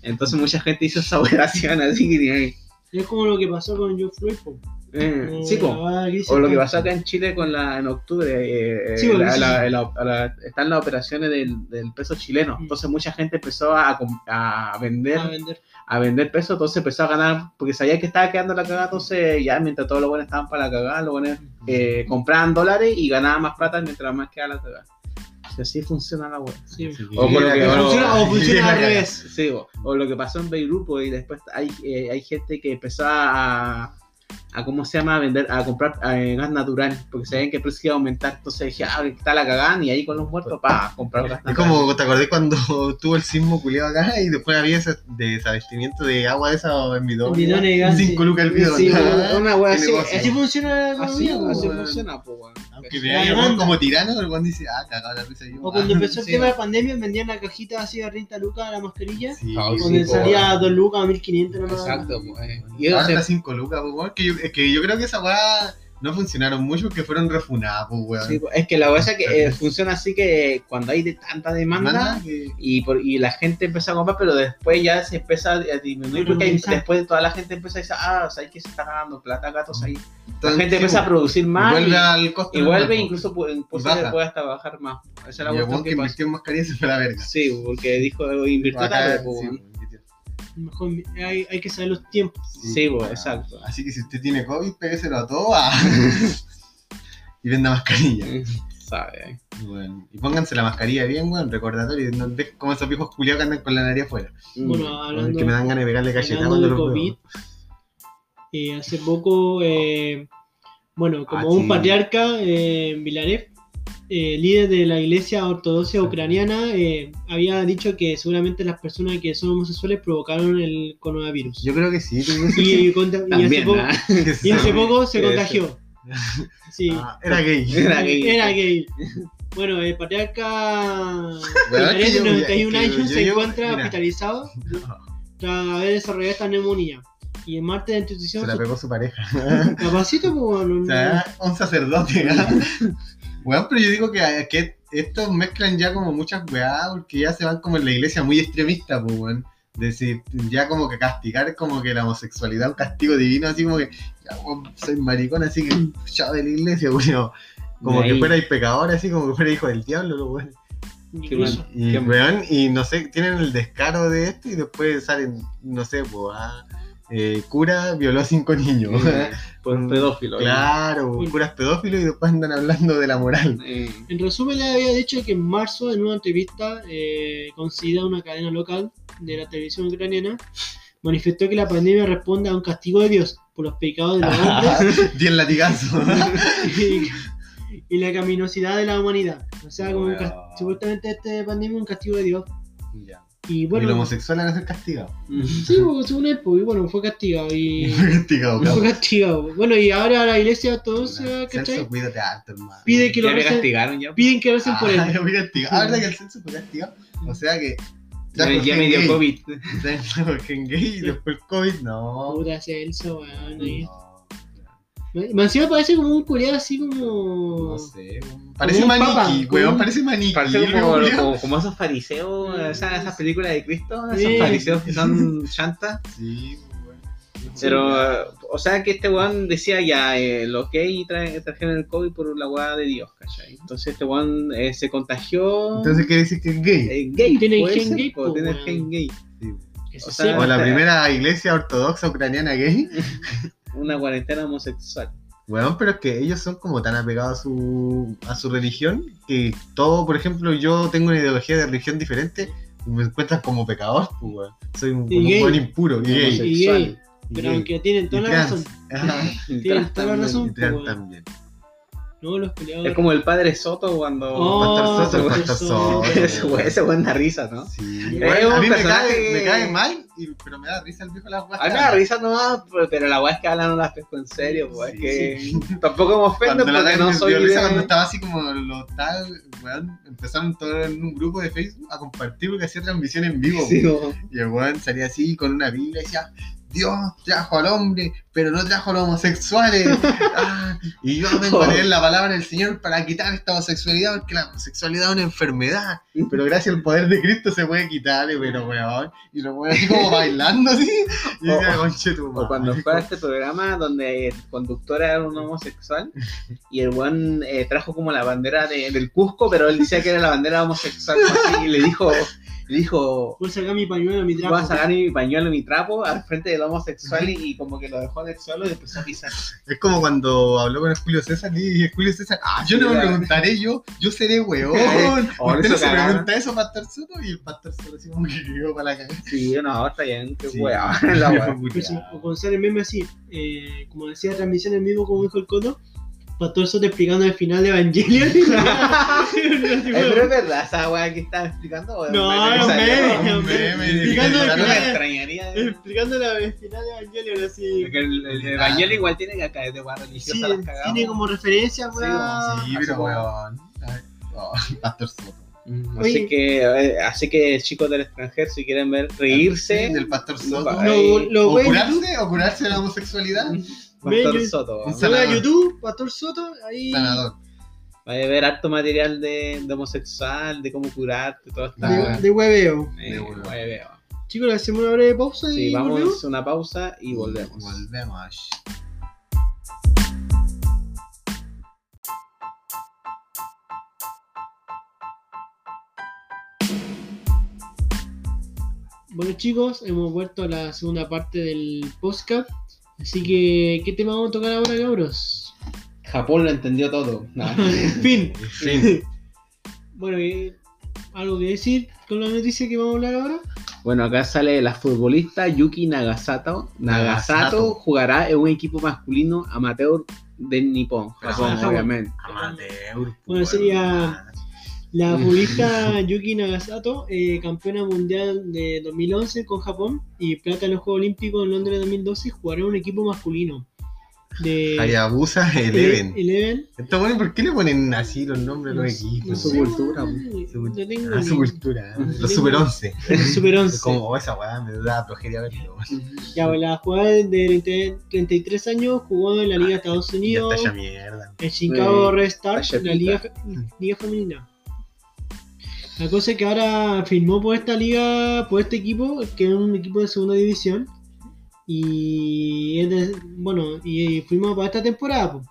Entonces mucha gente hizo esa operación así que... Es como lo que pasó con Joe Floyd, po. eh, Como sí, la O lo que pasó acá en Chile con la, en octubre, eh, eh, Sí, la- sí. la- la- la- están las operaciones del, del peso chileno. Mm. Entonces mucha gente empezó a, a vender a vender. A vender peso, entonces empezó a ganar, porque sabía que estaba quedando la cagada, entonces ya mientras todos los buenos estaban para la cagada, los buenos eh, compraban dólares y ganaban más plata mientras más quedaba la cagada. Y así funciona la web. Sí. O lo que- O o- funciona, o funciona al revés. Sí, o, o lo que pasó en Beirut, pues, y después hay, eh, hay gente que empezó a, a ¿cómo se llama? A vender, a comprar eh, gas natural, porque sabían que el precio iba a aumentar, entonces dije, ah, está la cagada, y ahí con los muertos, para comprar gas Es natural. como, ¿te acordás cuando tuvo el sismo culiado acá y después había ese desabastecimiento de agua de esa en bidón? Bidones de gas, sí. Cinco lucas el bidón. Sí, una wea qué así, negocio. Así funciona la Así, economía, po, así weón. funciona, pues, weón. Aunque Sí. me La haya demanda. como tirano, el weón dice, ah, cagado la risa yo. O cuando empezó el tema de pandemia, vendían la cajita así a 30 lucas la mascarilla. Sí, Ah, Donde salía weón. 2 lucas o 1500 nomás. Exacto, pues. Y Ahora se- está 5 lucas, pues, weón, que yo, es que yo creo que esa weá no funcionaron mucho porque fueron refunadas, pues, weón. Sí, es que la cosa es que eh, funciona así que cuando hay de tanta demanda y, por, y la gente empieza a comprar, pero después ya se empieza a disminuir porque hay- después toda la gente empieza a decir, ah, o sea, hay que se está ganando plata, gatos ahí. La gente sí, empieza a pues, producir y más vuelve y, al costo y vuelve, incluso puede, baja. puede hasta bajar más. Esa es la Y cuestión que que invirtió en mascarilla se fue a la verga. Sí, porque dijo, invirtió tarde, pues. Mejor hay, hay que saber los tiempos. Sí, weón. exacto. Así que si usted tiene COVID, pégueselo a todo ah. y venda mascarilla. Sabe. Y, bueno, y pónganse la mascarilla bien, weón, recordatorio. No dejen como esos viejos culiados que andan con la nariz afuera. Bueno, Mm. hablando, que me dan ganas de pegarle cachetadas hablando cuando los COVID, eh, hace poco, eh, bueno, como Ah, un sí. patriarca, eh, Vilarev, eh, líder de la iglesia ortodoxa ucraniana, eh, había dicho que seguramente las personas que son homosexuales provocaron el coronavirus. Yo creo que sí. Y, hace También, y hace poco se contagió. Sí, Ah, era gay. Era gay. era gay. Bueno, el patriarca de yo- 91 que años, yo se encuentra mira. hospitalizado tras haber desarrollado esta neumonía. Y en martes la institución Se la pegó su pareja. Capacito, pues, bueno, O sea, un sacerdote. Weón, pero yo digo que, que estos mezclan ya como muchas weá, porque ya se van como en la iglesia muy extremista, pues, weón. Decir, ya como que castigar como que la homosexualidad un castigo divino, así como que, ya, weón, soy maricón, así que, chao de la iglesia, weón. Como De que ahí. fuera pecador, así como que fuera hijo del diablo, lo weón. Qué mal. Y, weón, y no sé, tienen el descaro de esto y después salen, no sé, pues, ah, eh, cura violó a cinco niños. Por un pedófilo. Claro, curas pedófilos y después andan hablando de la moral. Eh, En resumen, le había dicho que en marzo, en una entrevista eh, concedida a una cadena local de la televisión ucraniana, manifestó que la pandemia responde a un castigo de Dios por los pecados de los hombres Bien latigazo. y, y la caminosidad de la humanidad. O sea, como supuestamente este pandemia es un castigo de Dios. Ya. Y y bueno, los homosexuales van a ser castigados. sí, pues, según él, pues, y bueno, fue castigado. Y Castigado, fue cabrón. castigado. Bueno, y ahora la iglesia ortodoxa, Celso, ¿cachai? cuídate harto, hermano. Pide que lo ya me recen- castigaron ya. Piden que recen por él. Ah, ya fui castigado. Ah, ¿verdad que el censo fue castigado? O sea que. Ya, me- ya me dio gay. COVID. Trajo gen gay y después el COVID, no. Puta Celso, weón. ahí. No, Me encima parece como un culiado así como. no sé. Parece un maniquí, weón, parece maniquí. Parece como, weón. como, como esos fariseos, esas, esas películas de Cristo, esos Sí. fariseos que son chantas. Sí, weón. Pero, o sea que este weón decía ya, eh, los gays tra- trajeron el COVID por la weá de Dios, ¿cachai? Entonces este weón eh, se contagió. Entonces quiere decir que es gay. eh, gay, Tiene el gen gay, tiene el gen gay. Sí. O sea, sí, O la primera iglesia ortodoxa ucraniana gay. Una cuarentena homosexual. Weón, pero es que ellos son como tan apegados a su, a su religión que todo, por ejemplo, yo tengo una ideología de religión diferente y me encuentran como pecador, pues, weón. Soy un, buen impuro y gay. Y gay. y Pero gay, aunque tienen y toda la trans. razón. Ajá, Tienen toda la razón. y weón. también. No, los peleadores. Es como el padre Soto cuando. Oh, Pastor Soto, Pastor Soto. Soto. ese weón da risa, ¿no? Sí, a mí me cae, me cae mal, y- pero me da risa el viejo las A mí me da risa nomás, pero- pero la weá es que hablan no las pesco en serio, pues, Sí. que tampoco me ofendo Cuando la porque Dani no me soy risa de- cuando estaba así como lo tal, weón, empezaron todos en un grupo de Facebook a compartir porque hacía transmisión en vivo. Sí, weón. Y el weón salía así con una biblia y decía, Dios trajo al hombre, pero no trajo a los homosexuales. Ah, y yo vengo a leer la palabra del Señor para quitar esta homosexualidad, porque la homosexualidad es una enfermedad. Pero gracias al poder de Cristo se puede quitar, pero weón. Y lo weón así como bailando así. Y decía, conche tu O cuando fue a este programa donde el conductor era un homosexual y el weón eh, trajo como la bandera de- del Cusco, pero él decía que era la bandera homosexual así, y le dijo, le dijo, Voy a sacar mi pañuelo, mi trapo. voy a sacar mi pañuelo, mi trapo al frente del homosexual y, y como que lo dejó en el suelo y empezó a pisar. Es como cuando habló con el Julio César y el Julio César, Ah, yo no me preguntaré yo, yo seré weón. Usted eso no se cagaron. pregunta eso, Pastor Soto, y el Pastor Soto así como que quedó para la cagada. Sí, no, está bien, qué Sí. weá, la weá. Pues sí, o con ser el meme así, eh, como decía transmisión en vivo, como dijo el Coto, Pastor Soto explicando el final de Evangelion. Pero es verdad, esa weá que estaba explicando. o No, es un meme un. Sí, Explicando sí, el no me final. extrañaría. explicando el final de Evangelion así. Porque el, el Evangelio igual tiene que caer de weá religiosa, Sí, las tiene como referencia, Sí, weón. Sí, así pero weón. Ay, oh, Pastor Soto. Mm, Oye. Así que, eh, así que chicos del extranjero, si quieren ver reírse, Del Pastor Soto. No, Lo, lo O curarse, o curarse de la homosexualidad. Pastor Soto. Un ve a Sanador. YouTube, Pastor Soto, ahí. Sanador. Vaya a ver harto material de, de homosexual, de cómo curarte, toda esta. De, de hueveo. eh, de huevo. hueveo. Chicos, le hacemos una breve pausa Sí, y vamos volvemos. a una pausa y volvemos. Volvemos. Bueno chicos, hemos vuelto a la segunda parte del podcast. Así que, ¿qué tema vamos a tocar ahora, cabros? Japón lo entendió todo. No. fin. Sí. Bueno, ¿y ¿algo que decir con la noticia que vamos a hablar ahora? Bueno, acá sale la futbolista Yuki Nagasato. Nagasato Nagasato. jugará en un equipo masculino amateur de Nippon, Japón, Japón. obviamente. Amateur. Bueno, sería- La futbolista Yuki Nagasato, eh, campeona mundial de 2011 con Japón y plata en los Juegos Olímpicos en Londres 2012, jugará en un equipo masculino. De Hayabusa Eleven. Eleven. Esto bueno, ¿por qué le ponen así los nombres a los No equipos? su sé, cultura, weón, Su- no tengo Ah, su cultura. no Los tengo- Super 11. Super 11. Es como oh, esa weá, me da progeria verlo. Ya, bueno, la jugada de 30 33 años jugó en la Liga de Estados Ya Unidos, está ya mierda. en Chicago Red Stars, está la Liga, Liga Femenina. La cosa es que ahora firmó por esta liga, por este equipo, que es un equipo de segunda división. Y es de- bueno, y firmó para esta temporada. po.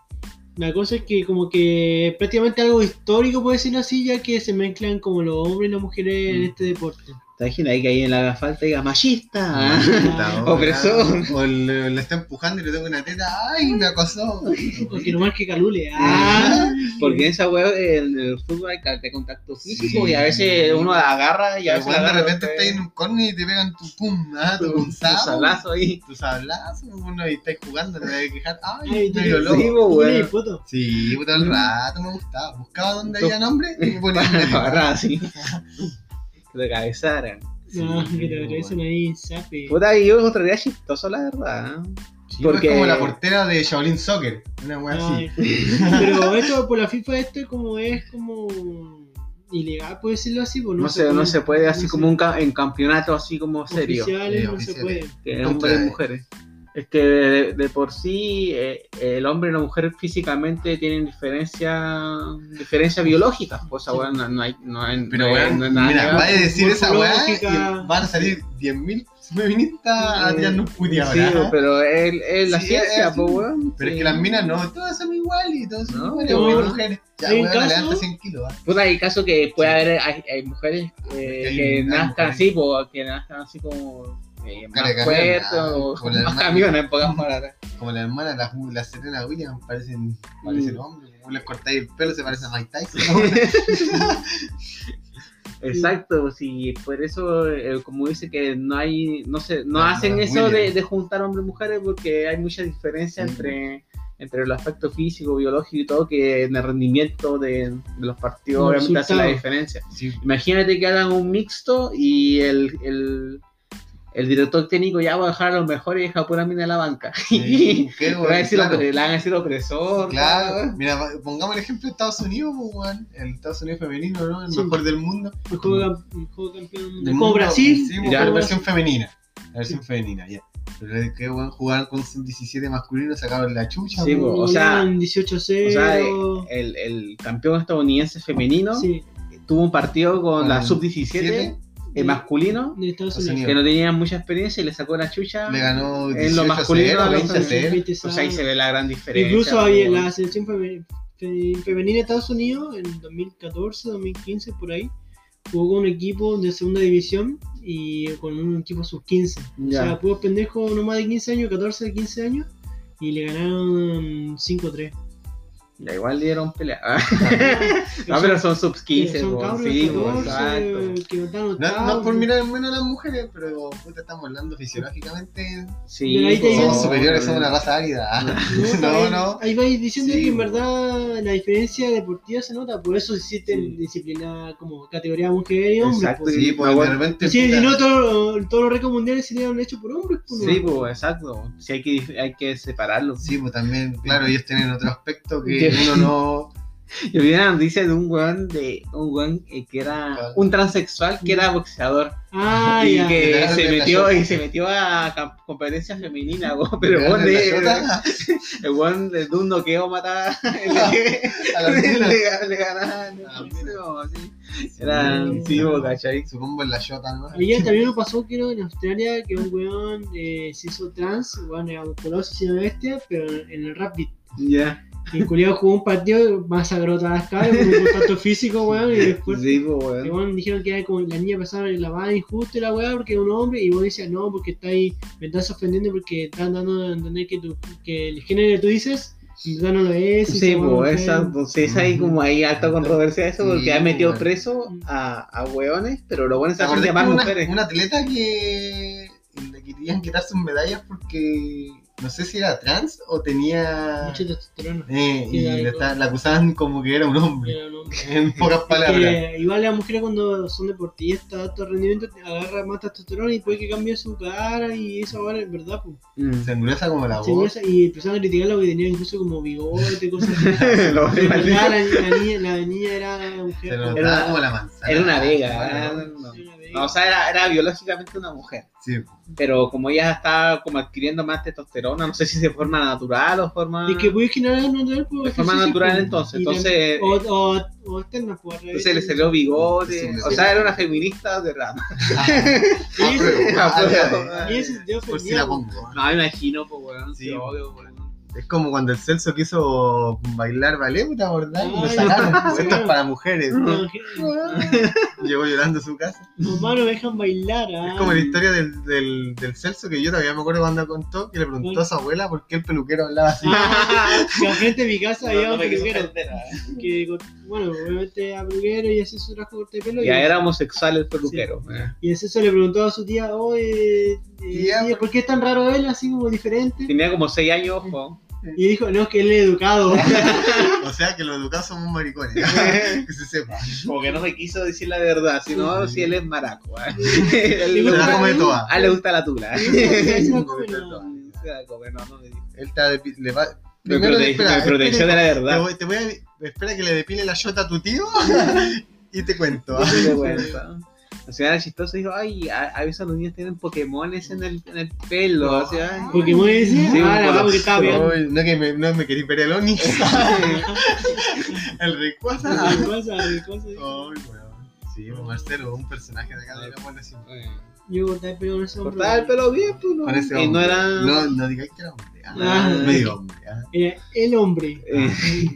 La cosa es que como que es prácticamente algo histórico, por decirlo así, ya que se mezclan como los hombres y las mujeres en Mm. este deporte. ¿Te imaginas ahí que ahí en la falta diga machista? Puta, Opresor. O le, le está empujando y le toca una teta. ¡Ay, me acosó! O que no más que calule. Ah, Porque en esa web en el fútbol hay de contacto físico Sí. y a veces uno la agarra y a veces de repente estás en un corner y te pegan tu pum, ah, tu tu punzado. sablazo ahí. Tu sablazo, uno y estás jugando, te vas a quejar. ¡Ay! Sí, po, ¿tú weón. querés foto? Sí, puta, el rato me gustaba. Buscaba donde había nombre y me ponía así. Que te cabezaran. No, Sí, que te bueno. agradecen ahí, sape. Puta, y yo encontraría chistoso, la verdad. Sí, Porque- Es como la portera de Shaolin Soccer. Una wea así. Pero esto por la FIFA esto como es como ilegal, puede decirlo así, pues No, se, no se puede así no como un ca- en campeonato así como serio. Oficiales no oficiales. se puede. Que hombres y mujeres. Es que de, de por sí eh, el hombre y la mujer físicamente tienen diferencia diferencias biológicas. Pues esa no, no hay, no hay, Pero no hay- no hay nada mira, va a decir esa weá y van a salir 10.000 feministas a tirarnos Sí, puteadas. pero es, es la Sí, ciencia, es así. weón. Pero es que las minas no, todas son iguales y todas son No, iguales, no. hombres y mujeres. Ya, weón, caso- levanta 100 kilos. Puta, hay casos que puede Sí. haber, hay, hay mujeres eh, que nazcan así, pues, que nazcan así como eh, más ah, o como la más hermana. camiones, en pocas palabras. Como la hermana, la, la Serena Williams, parecen, parecen Mm. hombres. Como les cortáis el pelo, se parece a Mike Tyson. Exacto, sí, por eso, eh, como dice que no hay, no sé, no No, hacen no, eso de, de juntar hombres y mujeres porque hay mucha diferencia entre, entre el aspecto físico, biológico y todo, que en el rendimiento de, de los partidos obviamente hace la diferencia. Sí, Imagínate que hagan un mixto y el, el, el director técnico ya va a dejar a los mejores y deja pura mina en la banca. sí, qué Le van a weón, decir claro. opre- le van a decir opresor. Claro, tal. mira, pongamos el ejemplo de Estados Unidos, pues, el Estados Unidos femenino, ¿no? El Sí. mejor del mundo. El juego, cam- el juego campeón Del como mundo, Brasil. Sí, Ya. pues, la como versión Brasil. femenina. La versión femenina, ya. Pero es que, weón, jugar con sus 17 masculinos, sacaron la chucha, Sí, po, o sea, Ganaron 18-0. O sea, eh, el, el campeón estadounidense femenino sí, tuvo un partido con Con la el sub-17 eh, masculino de Estados Unidos. que no tenían mucha experiencia y le sacó la chucha. Le ganó En 18 lo masculino a 0, los 20 a 0. Veinte Pues ahí sábados. se ve la gran diferencia. Incluso había weón. la selección femenina, de Estados Unidos en 2014, 2015, por ahí, jugó con un equipo de segunda división y con un equipo sub-15. O Ya. sea, puros pendejos no más de 15 años, 14, 15 años, y le ganaron 5-3. Ya igual dieron pelea. no, pero son sub 15, son cabros sí, de po, 14 exacto. están No, no por mirar en menos a las mujeres, pero puta, estamos hablando fisiológicamente. Sí, Somos superiores, no, somos una raza árida. No, No, ahí, no. ahí vais diciendo Sí, que en verdad la diferencia deportiva se nota, por eso existe Sí. disciplina como categoría mujer y hombre. Exacto, pues. Sí, pues bueno. de repente. Sí, si no, todos todos los récords mundiales serían hechos por hombres. Pues, Sí, pues, exacto. Sí, hay que, hay que separarlo. Sí, pues también, claro, ellos tienen otro aspecto que Que- uno no. Yo vi una noticia de un weón de un weón eh, que era un transexual que era boxeador Ah, y ya. que se metió y se metió a competencias femeninas, weón, pero el weón ¿De el weón de un noqueo mataba le, le, le ganaba A la no mina. sé, como así. era Sí, ¿cachai? Su combo en la Jota, ¿no? Ayer también me pasó, creo, en Australia, que un weón eh, se hizo trans, weón, era un llama bestia, pero en el rap beat. ya el culiado jugó un partido, masacró todas las caras, con un contacto físico, weón, y después sí, pues, Y weón bueno, dijeron que era como la niña pasaba la va injusto y la weá porque es un hombre y vos decías no porque está ahí, me estás ofendiendo porque están dando a entender que, tu, que el género que tú dices en verdad no lo es. y Sí, pues es. esa, entonces hay como ahí alta controversia eso, porque Sí, ha metido bueno. preso a, a hueones, pero lo bueno es ¿Te que hacen acordás llamar mujeres. una atleta que querían quitar sus medallas porque no sé si era trans o tenía. Mucho testosterona. Eh, Sí, y le la acusaban como que era un hombre. Era un hombre. En pocas Es palabras. que igual las mujeres cuando son deportistas de alto rendimiento agarran más testosterona y puede que cambie su cara y eso ahora es verdad pues. Mm. Se como la voz. esa- y empezaron a criticar lo que tenía incluso como bigote, cosas así. Lo- la, la niña, la niña era mujer. Se notaba Era- como la manzana. Era una vega, Bueno, no, Era una vega. No, o sea, era, era biológicamente una mujer, Sí. pero como ella está como adquiriendo más testosterona, no sé si de forma natural o forma... Y que puedes generar natural por De forma natural, pues. entonces, entonces- O, o, o externa, pues. Entonces le salió bigote, o sea, era una feminista de rama. Y ese- Apruebo. Ah, ya. Y ese se dio Por si la ofendido. pongo. No, me imagino, pues, weón, sí, Sí. obvio, weón. Es como cuando el Celso quiso bailar ballet, ¿te acordás? Y lo sacaron. pues. Esto es para mujeres. No, Llegó llorando a su casa. Mamá no dejan bailar. ah. Es como la historia del, del, del Celso que yo todavía me acuerdo cuando contó que le preguntó a su abuela por qué el peluquero hablaba así. Ah, que al frente de mi casa había No, un no peluquero. ¿eh? Que, bueno, obviamente a peluquero y así su trabajo corte de pelo. Ya y, era homosexual el peluquero. eh. y ese eso le preguntó a su tía, oye, eh, ¿por qué es tan raro él, así como diferente? Tenía como 6 años, ojo. Y dijo, no, es que él es educado. O sea que los educados somos maricones. que se sepa. Como que no me quiso decir la verdad, sino si él es maraco. ¿eh? Él Se le come toda. A él le gusta la tula. Él está de, le va, Me primero, protege- espera, me protegió de la Te verdad. voy, te voy a, espera que le depile la yota a tu tío y te cuento. ¿ah? Qué vergüenza. O sea, era chistoso, dijo, ay, a, a veces los niños tienen Pokémones en el, en el pelo. O sea, me decía, Sí, ah, la que estaba. Ay, no que me, no me queréis ver el Oni. el Rayquaza. ¿Qué cosa? ¿Qué cosa? Ay, weón. Sí, Marcelo, un personaje de acá de la población. Yo corté el pelo con ese hombre. Cortaba el pelo bien, pues no. Con ese Y no hombre. era. No, no digáis que era hombre. Ah, Ah. medio hombre. ah. Era el hombre. Eh,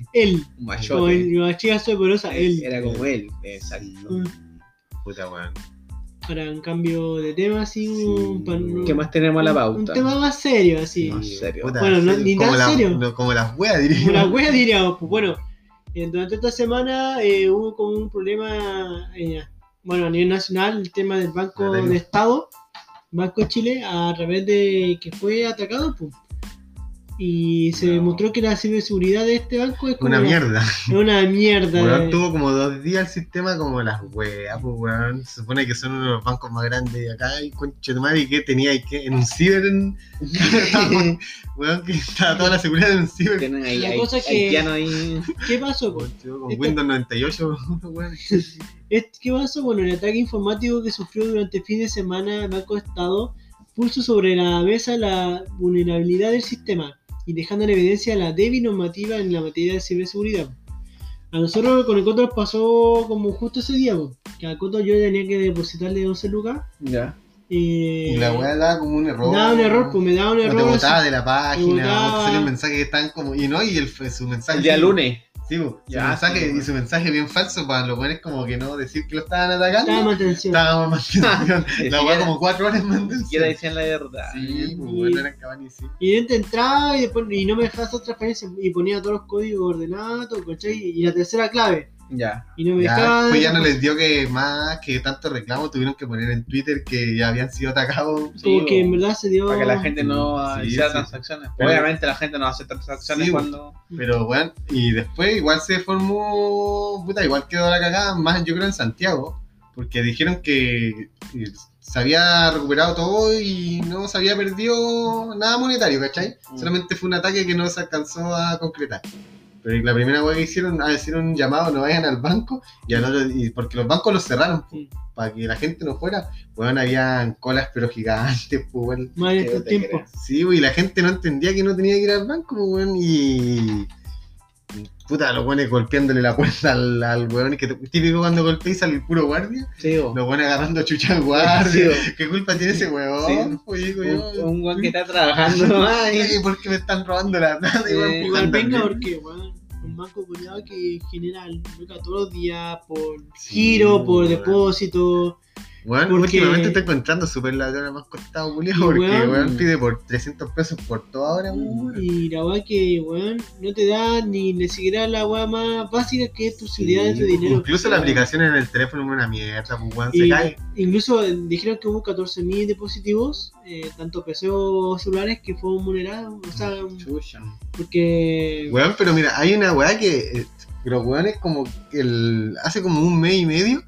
Él. un Como machote. el, la chica soy poderosa, él. Era como él, exacto. Mm. Puta weón. Para un cambio de tema, así. un- un- ¿Qué más tenemos a la Un pauta? tema más serio, así. Más serio. Puta, Bueno, no- ni como tan la- serio. no, como las weas, diría. Como la wea diríamos, pues bueno, eh, durante esta semana eh, hubo como un problema, eh, bueno, a nivel nacional, el tema del Banco Monetario. de Estado, Banco de Chile, a través de que fue atacado, pues. Y se No. demostró que la ciberseguridad de este banco es como Una mierda. es una mierda. Tuvo como dos días el sistema como las weas, pues weón. Se supone que son uno de los bancos más grandes de acá y conche tu madre, ¿y qué tenía ahí que en un ciber en... weón, que estaba toda la seguridad en un ciber. Tienen ahí, La ahí, cosa es que- ahí. ¿Qué pasó? Con Este- Windows 98, weón. Es- ¿Qué pasó? Bueno, el ataque informático que sufrió durante el fin de semana el Banco de Estado puso sobre la mesa la vulnerabilidad del sistema y dejando en evidencia la débil normativa en la materia de ciberseguridad. A nosotros con el Coto nos pasó como justo ese día, po, que al Coto yo tenía que depositarle 11 lucas. Ya. eh, Y la wea daba como un error. Daba un error, pues me daba un te error. botaba así. de la página, botaba. o te salía un mensaje que están como. Y no, y el, su mensaje. El día lunes. Sí, Ya, mensaje, sí, y su mensaje bien falso para los buenos como que no decir que lo estaban atacando. Estaba más atención. Estábamos más atención. Ni La wea como cuatro horas siquiera atención. decían la verdad. Sí, pues Y- bueno, eran sí. Y dentro entraba y, después, y no me dejaba hacer transferencia y ponía todos los códigos ordenados, ¿cachai? Y la tercera clave. Ya. Y no me Ya, dejaba. después ya no les dio que más que tanto reclamo tuvieron que poner en Twitter que ya habían sido atacados. Sí, que en verdad se dio. Para que la gente no Sí, hiciera sí. transacciones. Pero- Obviamente la gente no hace transacciones Sí, cuando. Pero bueno, y después igual se formó, puta, igual quedó la cagada, más yo creo en Santiago, porque dijeron que se había recuperado todo y no se había perdido nada monetario, ¿cachai? Mm. Solamente fue un ataque que no se alcanzó a concretar. Pero la primera weá que hicieron, ah, hicieron un llamado, no vayan al banco, y al otro, y porque los bancos los cerraron, para que la gente no fuera. Weón, habían colas pero gigantes, pues, weón. Más en Que estos te tiempos. creas. Sí, y la gente no entendía que no tenía que ir al banco, pues, weón, y. Puta, los weones golpeándole la puerta al, al weón, que típico cuando golpeáis al puro guardia, Sí, los weones agarrando chucha al guardia. Sí, ¿Qué culpa tiene ese weón? Sí. Pues, Un, un weón que está trabajando nomás y- Ay, ¿Por qué me están robando la plata? Sí, Igual, jugando venga porque, weón, un banco culiado que genera lucas todos los días por giro, por depósito. Weón, porque- últimamente estoy encontrando súper ladrón más costado, culiado, porque Weón. weón pide por 300 pesos por toda hora, weón. Y la weá que, weón, no te da ni, ni siquiera la weá más básica que es tu seguridad de tu Sí, dinero. Incluso la aplicación en el teléfono es una mierda, pues weón, se Y cae. incluso dijeron que hubo 14.000 dispositivos, eh, tanto PC o celulares, que fueron vulnerados. O sea, Chucha. porque. Weón, pero mira, hay una weá que eh, los weones como que el, hace como un mes y medio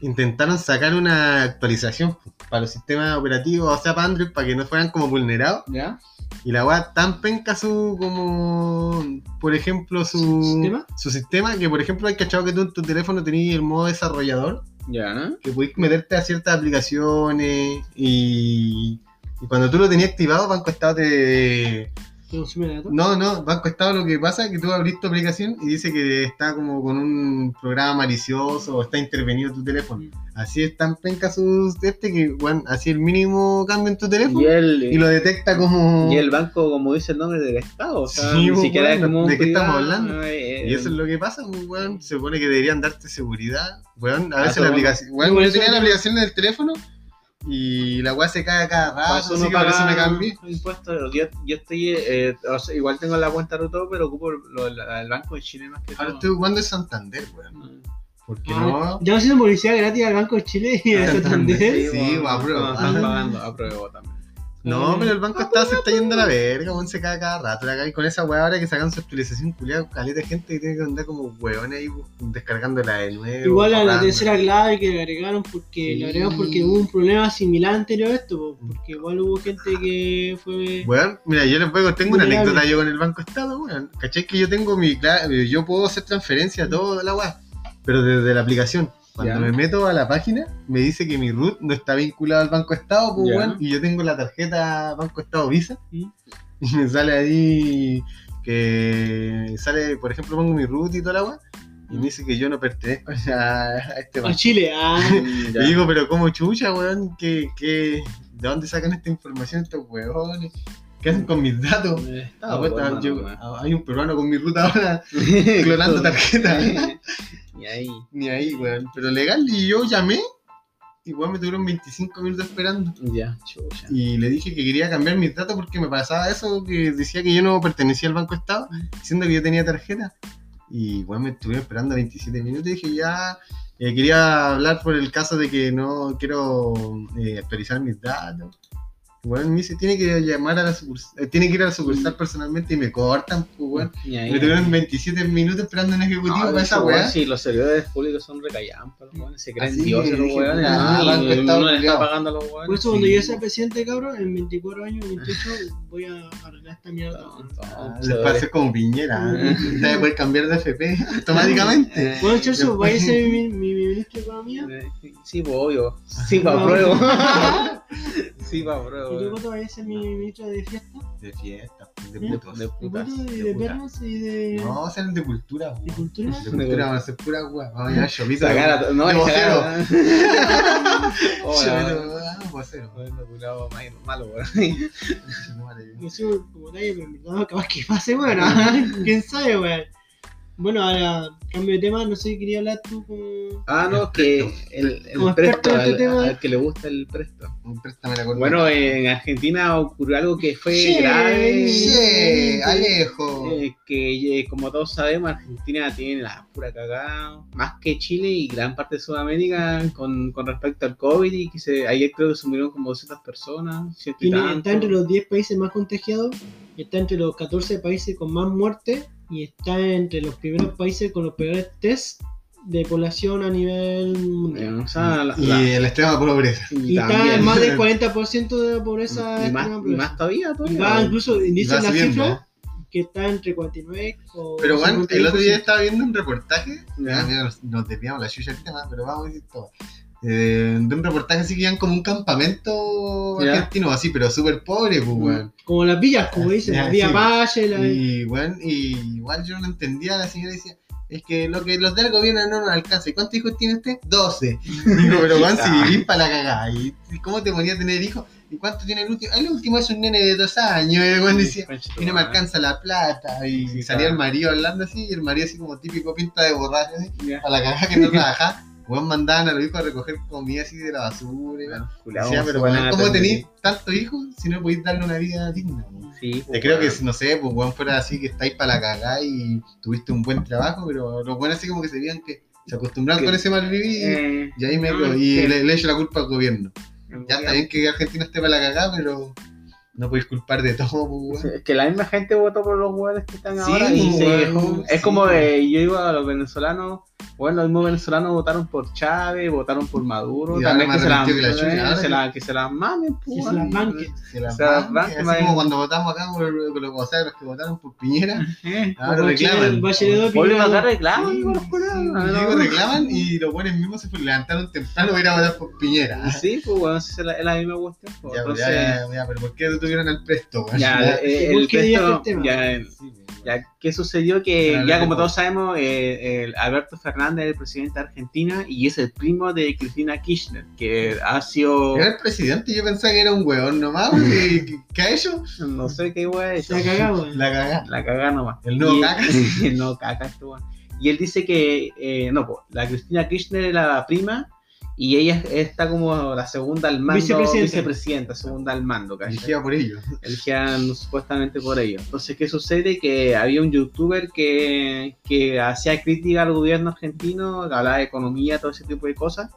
intentaron sacar una actualización para los sistemas operativos, o sea, para Android, para que no fueran como vulnerados. ¿Ya? Y la weá tan penca su como por ejemplo su ¿Sistema? su sistema, que por ejemplo hay cachado que tú en tu teléfono tenías el modo desarrollador, ¿Ya? que podéis meterte a ciertas aplicaciones y, y cuando tú lo tenías activado, Banco Estado te. No, no, Banco Estado lo que pasa es que tú abrís tu aplicación y dice que está como con un programa malicioso o está intervenido tu teléfono. Así es tan penca su este que, bueno, así el mínimo cambio en tu teléfono Y y, el, lo detecta como... y el banco, como dice el nombre del Estado, o sea, Sí, ni pues, siquiera es bueno, como un ¿de qué estamos hablando? eh, Y eso es lo que pasa, pues, weón. Se supone que deberían darte seguridad. Weón, a veces Ah, la aplicación. Por yo tenía la aplicación en el teléfono y la weá se cae a cada rato, así no que por eso me cambié. impuestos. Yo, yo estoy, eh, o sea, igual tengo la cuenta de todo, pero ocupo lo- la- el banco de Chile más que Ahora todo. estoy jugando en Santander, weón. Porque Ah, no. Ya haciendo publicidad gratis al Banco de Chile y a Santander, Santander. Sí, bueno, va, apruebo. Están Ah. pagando, apruebo también. No, pero el banco está, se está yendo a la verga, weón, se cae cada rato. la cae con esa weá ahora que sacan su actualización culiada, caleta de gente que tiene que andar como weones ahí descargándola de nuevo. Igual a la tercera clave que le agregaron porque Sí. le agregaron porque hubo un problema similar anterior a esto, po, porque igual hubo gente que fue Weón, mira, yo les puedo, tengo una anécdota yo con el Banco Estado, weón. ¿Cachai? Que yo tengo mi clave, yo puedo hacer transferencia, todo la weá, pero desde la aplicación. Cuando Ya. me meto a la página, me dice que mi root no está vinculado al Banco Estado, pues, y yo tengo la tarjeta Banco Estado Visa, y me sale ahí que sale, por ejemplo, pongo mi root y toda la weá, y me dice que yo no pertenezco a, a este a banco. Chile. Ah. Y digo, pero como chucha, weón, ¿Qué, qué, de dónde sacan esta información estos weones? ¿Qué hacen con mis datos? El Estado, bueno, yo- nomás. ah, hay un peruano con mi ruta ahora clonando tarjeta. Ahí. Ni ahí, weón. Pero legal, y yo llamé, y weón me tuvieron 25 minutos esperando. Ya, chucha. Y le dije que quería cambiar mis datos porque me pasaba eso, que decía que yo no pertenecía al Banco Estado, diciendo que yo tenía tarjeta. Y weón me estuvieron esperando 27 minutos y dije ya. eh, quería hablar por el caso de que no quiero eh, actualizar mis datos. Weón me dice, tiene que llamar a la sucursal, eh, tiene que ir a la sucursal personalmente y me cortan, pues weón. Y ahí. Me tuvieron 27 minutos esperando en ejecutivo Ah, para esa weón, weá. Sí, los servidores públicos son recallampas, los weones se creen Así dioses los weones. ah, y uno le está pagando a los weones. por eso cuando Sí. yo sea presidente, cabrón, en 24 años, 28, voy a arreglar esta mierda. Ah, Después hacer como piñera. ¿eh? Usted va a poder cambiar de FP automáticamente. Eh, Bueno, Después- vaya a ser mi, mi, mi ministro de Economía. Sí, pues obvio. Sí, pues No. apruebo. Sí, pues Y tú, apruebo. Coto, vaya a ser mi ministro de fiesta. De fiesta, de ¿Eh? putos. De De putas. de de perros y de. No, va a ser de cultura. ¿De cultura? De cultura van a ser pura weá. Vamos a chopito. Sacar a. No, de ni vocero. sacar. Chopito, ah, vocero. Bueno, malo, weón. Y eso como pero en verdad capaz que pase, weón. ¿ah? ¿Quién sabe, weón? Bueno, ahora, cambio de tema, no sé, quería hablar tú como... Ah, no, que el, el presto, este al, tema. al que le gusta el presto. Bueno, en Argentina ocurrió algo que fue grave. Che, Alejo. Eh, que eh, como todos sabemos, Argentina tiene la pura cagada, más que Chile y gran parte de Sudamérica con, con respecto al COVID y que se, ayer creo que se murieron como 200 personas, ciento y Tiene, está entre los 10 países más contagiados, está entre los 14 países con más muertes y está entre los primeros países con los peores test de población a nivel mundial. o sea, la- Y la- la extrema pobreza. y Y está en más del 40% de la pobreza. y más, y más todavía, Y todavía. va incluso, dicen la cifra, que está entre 49 o. Pero bueno, el otro día 51%. estaba viendo un reportaje, Ya. nos, nos desviamos la chucha del tema, pero vamos a decir todo. Eh, de un reportaje así que iban como un campamento Ya. argentino, así, pero súper pobre, pues, weón. Como las villas, como dicen, Ya, la Villa sí. Valle, la. Y bueno, y igual yo no entendía, la señora decía, es que lo que los del gobierno no nos alcanza. ¿Y cuántos hijos tiene usted? 12. Digo, pero Juan, si vivís para la cagada, ¿y cómo te ponía a tener hijos? ¿Y cuánto tiene el último? El último es un nene de dos años, y weón decía, y no me alcanza la plata. Y Sí, salía claro. el marido hablando así, y el marido así como típico pinta de borracho, así, Ya. a la cagada que no trabajaba. Weón mandaban a los hijos a recoger comida así de la basura. Decía, pero a ¿cómo tenéis tantos hijos si no podéis darle una vida digna? Sí, Te pues, creo que, no sé, pues weón fuera así que estáis para la cagada y tuviste un buen trabajo, pero los buenos así como que se veían que se acostumbraron con ese mal vivir Eh, y ahí me no, y le, le echo la culpa al gobierno. Ya está bien que Argentina esté para la cagada, pero no podéis culpar de todo, pues. Es que la misma gente votó por los jugadores que están Sí, ahora y se dejó- Es sí, como de, yo iba a los venezolanos, bueno, los mismos venezolanos votaron por Chávez, votaron por Maduro, Y también que se, la, que la chucha, ahora se, que- la, que se las mamen, pues, Que se las banquen. Se la así va- como cuando votamos acá por, por los, o sea, los que votaron por Piñera, Eh, ahora reclaman. Dar reclamos, Sí, los sí, reclaman y los buenos mismos se levantaron temprano para ir a votar por Piñera. Sí, pues bueno, es la, es la misma cuestión. pues, Ya, pues, entonces, ya, ya, pero ¿por qué detuvieron al presto, ya, eh, ¿Por el tema? ya, Sí, weón. Ya, ¿qué sucedió? Que ya no como todos sabemos, eh, el Alberto Fernández es el presidente de Argentina y es el primo de Cristina Kirchner, que ha sido, Era el presidente, yo pensaba que era un weón nomás, ¿qué, qué ha hecho? no sé qué hueá es. La cagamos. La cagá. La cagá nomás. El nuevo Y- caca. el nuevo caca weón. Y él dice que, eh, no, pues, la Cristina Kirchner es la prima y ella está como la segunda al mando, Vicepresidenta. vicepresidenta, segunda al mando, ¿cachai? Dirigida por ellos. elegían supuestamente por ello. Entonces, ¿qué sucede? Que había un youtuber que, que hacía crítica al gobierno argentino, que hablaba de economía, todo ese tipo de cosas,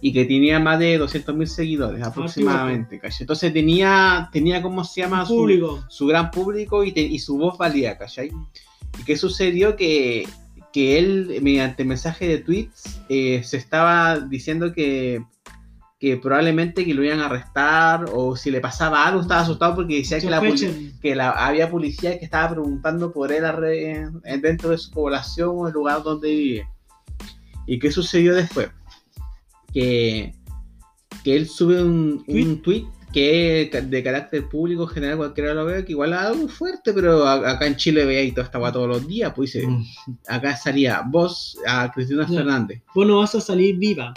y que tenía más de 200.000 seguidores aproximadamente. ¿cachai? Entonces tenía, tenía ¿cómo se llama? Su-. Su, gran público y, te- y su voz valía, ¿cachai? ¿Y qué sucedió? Que, que él, mediante mensaje de tweets, eh, se estaba diciendo que que probablemente que lo iban a arrestar o si le pasaba algo estaba asustado porque decía que, la, que la, había policía que estaba preguntando por él dentro de su población o el lugar donde vive. ¿Y qué sucedió después? Que, que él sube un, un tweet que de carácter público general, cualquiera lo vea, que igual es algo fuerte, pero acá en Chile veía y todo estaba todos los días, pues dice, Mm. acá salía vos a Cristina. Fernández. Vos no vas a salir viva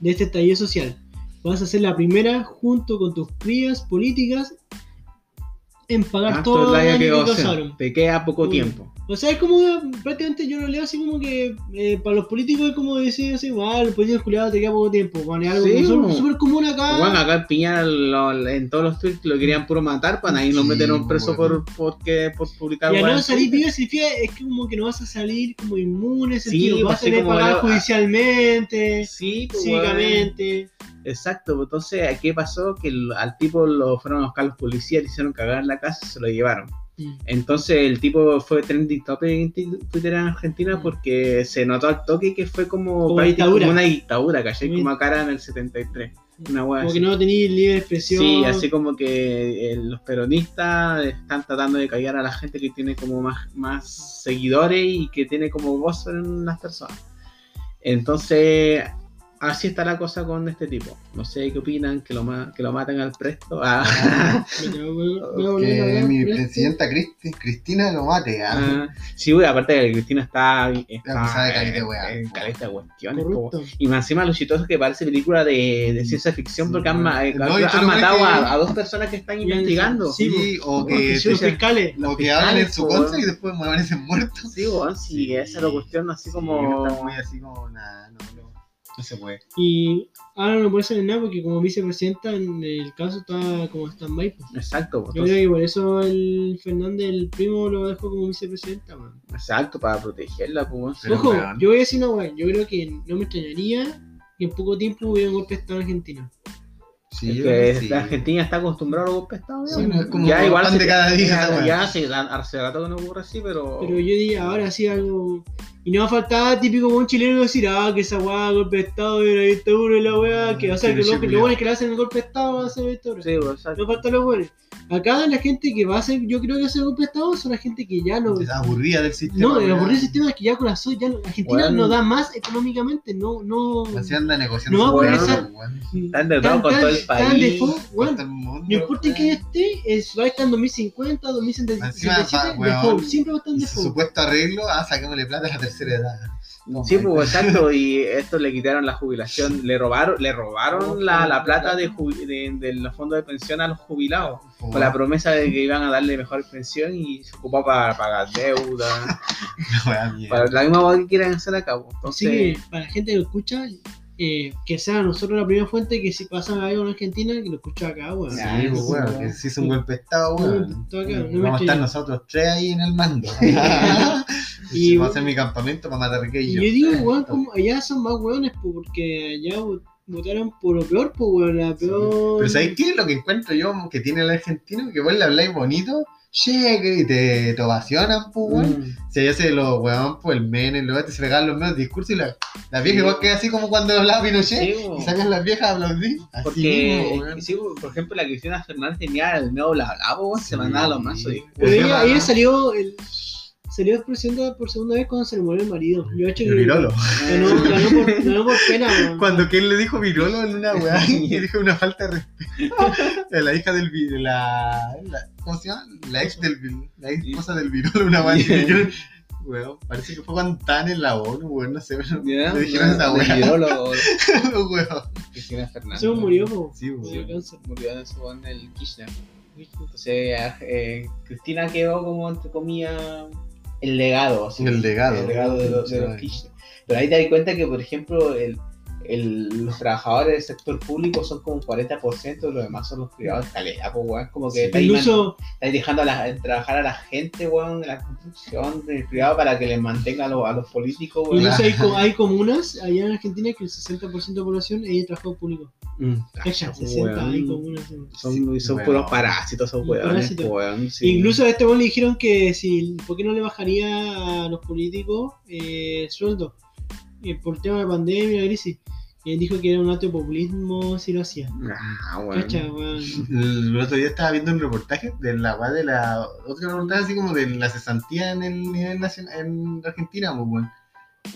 de este estallido social. Vas a ser la primera, junto con tus crías políticas, en pagar Ah, todo daño que que. Te queda poco tiempo. O sea, es como prácticamente yo lo leo así como que eh, para los políticos es como decir así, ah, los políticos culiados te queda poco tiempo. Bueno, es algo Sí, como súper- común acá. Bueno, acá en Piña lo- en todos los tweets lo querían puro matar, para ahí lo Sí, metieron preso bueno. por, porque, por publicar y al weas no salir viva significa es que como que no vas a salir como inmune, Sí, sentido, pues, vas a tener pagar lo- judicialmente, Sí, weón. cívicamente. Exacto, entonces, ¿qué pasó? Que al tipo lo fueron a buscar los policías, le hicieron cagar en la casa y se lo llevaron. Mm. Entonces el tipo fue trending topic en Twitter en Argentina porque se notó al toque que fue como, Como dictadura. como una dictadura, ¿cachai? Como acá en el 73. Una Como así. que no tenéis libre expresión. Sí, así como que eh, los peronistas están tratando de callar a la gente que tiene como más, más seguidores y que tiene como voz en las personas. Entonces, así está la cosa con este tipo. No sé qué opinan, que lo, ma- que lo maten al presto. Ah, Pero voy- voy a volver a Que mi presidenta Cristi- Cristina lo mate, ah. ah, sí, güey, aparte de que Cristina está, está caleta de en- weá. en caleta de cuestiones. Y más encima lo chistoso que parece película de, de ciencia ficción Sí, porque han, eh, no, han matado que- a, a dos personas que están investigando. sí, Sí, o que, sí, Los fiscales. los o que hablan en fiscales, su contra y después amanecen muertos. Sí, weón, sí, esa es la cuestión así Sí, como... está muy así como nada, no, no, no se puede. Y ahora no puede ser nada porque como vicepresidenta en el caso está como stand-by. pues. Exacto, pues, Yo creo que por eso el Fernández, el primo, lo dejó como vicepresidenta, man. exacto, para protegerla, pues. Pero, Ojo, yo voy a decir una weá, yo creo que no me extrañaría que en poco tiempo hubiera un golpe de Estado en Argentina. Sí, Es que sí. la Argentina está acostumbrada a los golpes de Estado, Sí, weón. no, es como ya igual se- de cada día, ya, ya hace rato que no ocurre así, pero... Pero yo diría ahora sí algo Y no faltaba típico buen chileno decir, ah, que esa weá, golpe de estado de la dictadura y la weá, que, o sea, que sí, lo, que bueno es que le hacen el golpe de estado va a ser dictadura. Sí, pues, exacto. No falta los buenos. Acá la gente que va a hacer, yo creo que hace el golpe de estado son la gente que ya no. Está aburrida del sistema. No, el aburrido sistema es que ya colapsó, ya no- Argentina Weón. no da más económicamente, no, no. Así anda negociando. No va a poder weón, ser- weón. Está endeudado con todo el país. Con No importa en qué esté, es, va a estar en 2050, Encima, 2077, va, weón, default, siempre va a estar en default. supuesto arreglo, ah, saquémosle plata a la tercera edad. No, Sí, man. pues exacto, y esto le quitaron la jubilación, le robaron, le robaron la, la plata de, de, de los fondos de pensión a los jubilados, con la promesa de que iban a darle mejor pensión y se ocupó para pagar deuda, La weá mierda. para la misma cosa que quieren hacer a cabo. Así Entonces, que para la gente que lo escucha, eh, que sea nosotros la primera fuente que si pasa algo en Argentina, que lo escucha acá, weón. Sí, Ya, pues, sí, weón, weón. que se hizo un golpe de estado, Un weón. acá, no Vamos a estar nosotros tres ahí en el mando. Y- vamos a hacer mi campamento para matar a Y yo digo, weón, como allá son más weones, po, porque allá vo- votaron por lo peor, pues, weón, la peor. Pero ¿sabes qué es lo que encuentro yo que tiene el argentino? Que vos le habláis bonito, llegue y te, te ovacionan, pues, weón. mm, se los weón, pues el men, el lugar te se regalan los medios discursos y la, la vieja igual que así como cuando hablaba Pinochet. sí. Y sacan las viejas a aplaudir. Así porque, mismo, weón. sí, por ejemplo, la Cristina Fernández tenía el nuevo bla bla, po, se Sí. mandaba los mazos Pero ella, salió, el, salió presidenta por segunda vez cuando se le murió el marido. Yo he hecho El virolo. ganó, ganó, por, ganó por pena, weón. Cuando que él le dijo virolo en una weá y dijo una falta de respeto la hija del la, la- ¿cómo se llama? La ex del la ex esposa del virolo, una weá weón, parece que fue cuando estaban en la ONU, weón, no sé, pero Ya, le dijeron esa le weá. tiró lo- weón. Cristina Fernández. Se murió, po. Sí, weón. murió en su en el Kirchner. Entonces, eh, Cristina quedó como, entre comillas, el legado. así. El legado. El legado de los, de los Kirchner. Pero ahí te das cuenta que, por ejemplo, el, el- los trabajadores del sector público son como un 40% y los demás son los privados. Caleta, pues, weón. Como que estáis, Incluso, estáis dejando a la- trabajar a la gente, weón, de la construcción, del privado, para que les mantenga a los, a los políticos, weón. incluso hay, hay comunas allá en Argentina que el 60% de población es de trabajo público. Mm. Cacha, 60 weón. hay comunas. sí. Son, son puros parásitos, weones, parásitos. weón. sí. Incluso a este weón le dijeron que si, ¿por qué no le bajaría a los políticos eh, el sueldo? Eh, por tema de pandemia, crisis. Y él dijo que era un acto de populismo si lo hacía. Ah, weón. Cacha. El otro día estaba viendo un reportaje de la de la. Otro reportaje así como de la cesantía en el nivel nacional en Argentina, pues weón.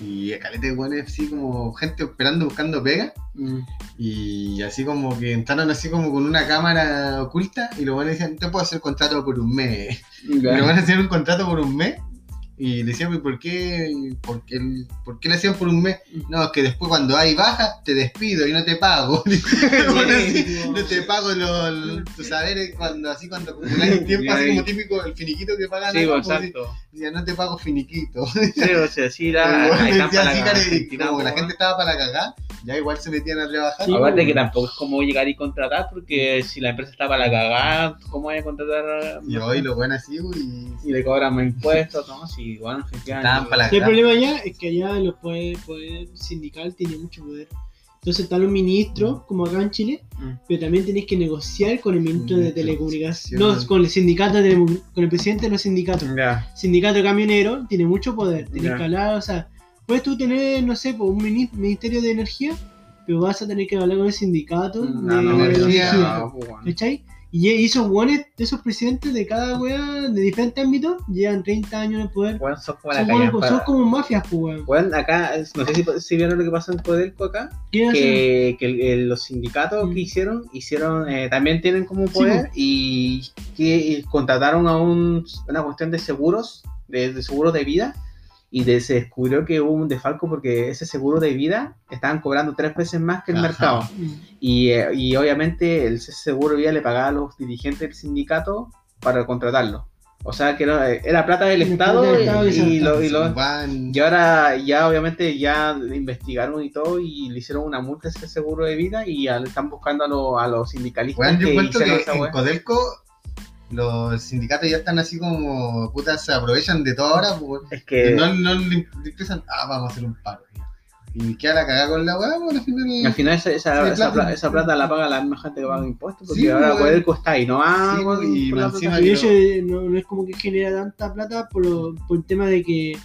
Y a caleta de weones así como gente esperando buscando pega. Mm. Y así como que entraron así como con una cámara oculta y los buenos decían, te puedo hacer contrato por un mes. Y Ya. los van a hacer un contrato por un mes. Y decían, "¿Y ¿por qué, por, qué, ¿por qué le hacían por un mes? No, es que después cuando hay baja, te despido y no te pago. Bueno, así, no te pago los, tus saberes cuando así cuando acumuláis tiempo, así como típico el finiquito que pagan. Sí, pues, pues, exacto. decía, no te pago finiquito. Sí, o sea, sí, la, bueno, decía así, la cara, y Argentina, como la weón. gente estaba para cagar, ya igual se metían a trabajar. Sí, Aparte que tampoco es como llegar y contratar, porque si la empresa está para la cagada, ¿cómo hay a contratar? Y hoy lo ven así, y Y le cobran más impuestos, ¿no? Si, el problema allá es que allá los poder, poder sindical tiene mucho poder. Entonces están los ministros, como acá en Chile, Mm. pero también tenés que negociar con el ministro de telecomunicaciones. Comunicaciones. No, con el sindicato de con el presidente de los sindicatos. Ya. Sindicato camionero tiene mucho poder. Tienes Ya. que hablar, o sea, puedes tú tener, no sé, pues, un mini- ministerio de energía, pero vas a tener que hablar con el sindicato No, de no, energía. energía. no, pues, bueno. ¿Cachai? Y y esos de esos presidentes de cada wea, de diferentes ámbitos, llevan 30 años en el poder. Bueno, son como Son, son como mafias, pues, weón. Bueno, acá, no sé si, si vieron lo que pasó en Codelco acá, que, que el- los sindicatos Mm. que hicieron, hicieron eh, también tienen como Sí, poder y que contrataron a un, una cuestión de seguros, de, de seguros de vida, y de- se descubrió que hubo un defalco porque ese seguro de vida estaban cobrando tres veces más que el Ajá. mercado. Mm. Y, eh, y obviamente el seguro de vida le pagaba a los dirigentes del sindicato para contratarlo. O sea que era, era plata del Estado y, lo, y lo- y ahora ya obviamente ya investigaron y todo y le hicieron una multa a ese seguro de vida y ya le están buscando a, los- a los sindicalistas Weón, yo que que esa en. Codelco los sindicatos ya están así como putas se aprovechan de todo ahora, pues, Es que no, no le empiezan, ah, vamos a hacer un paro. Y queda la cagada con la weá, pues al final. al final esa, esa, esa plata. esa plata la paga la misma gente que paga impuestos porque Sí, ahora weón. puede costar y no va Sí, y plata. encima Y eh, no, no es como que genera tanta plata por, lo- por el tema de que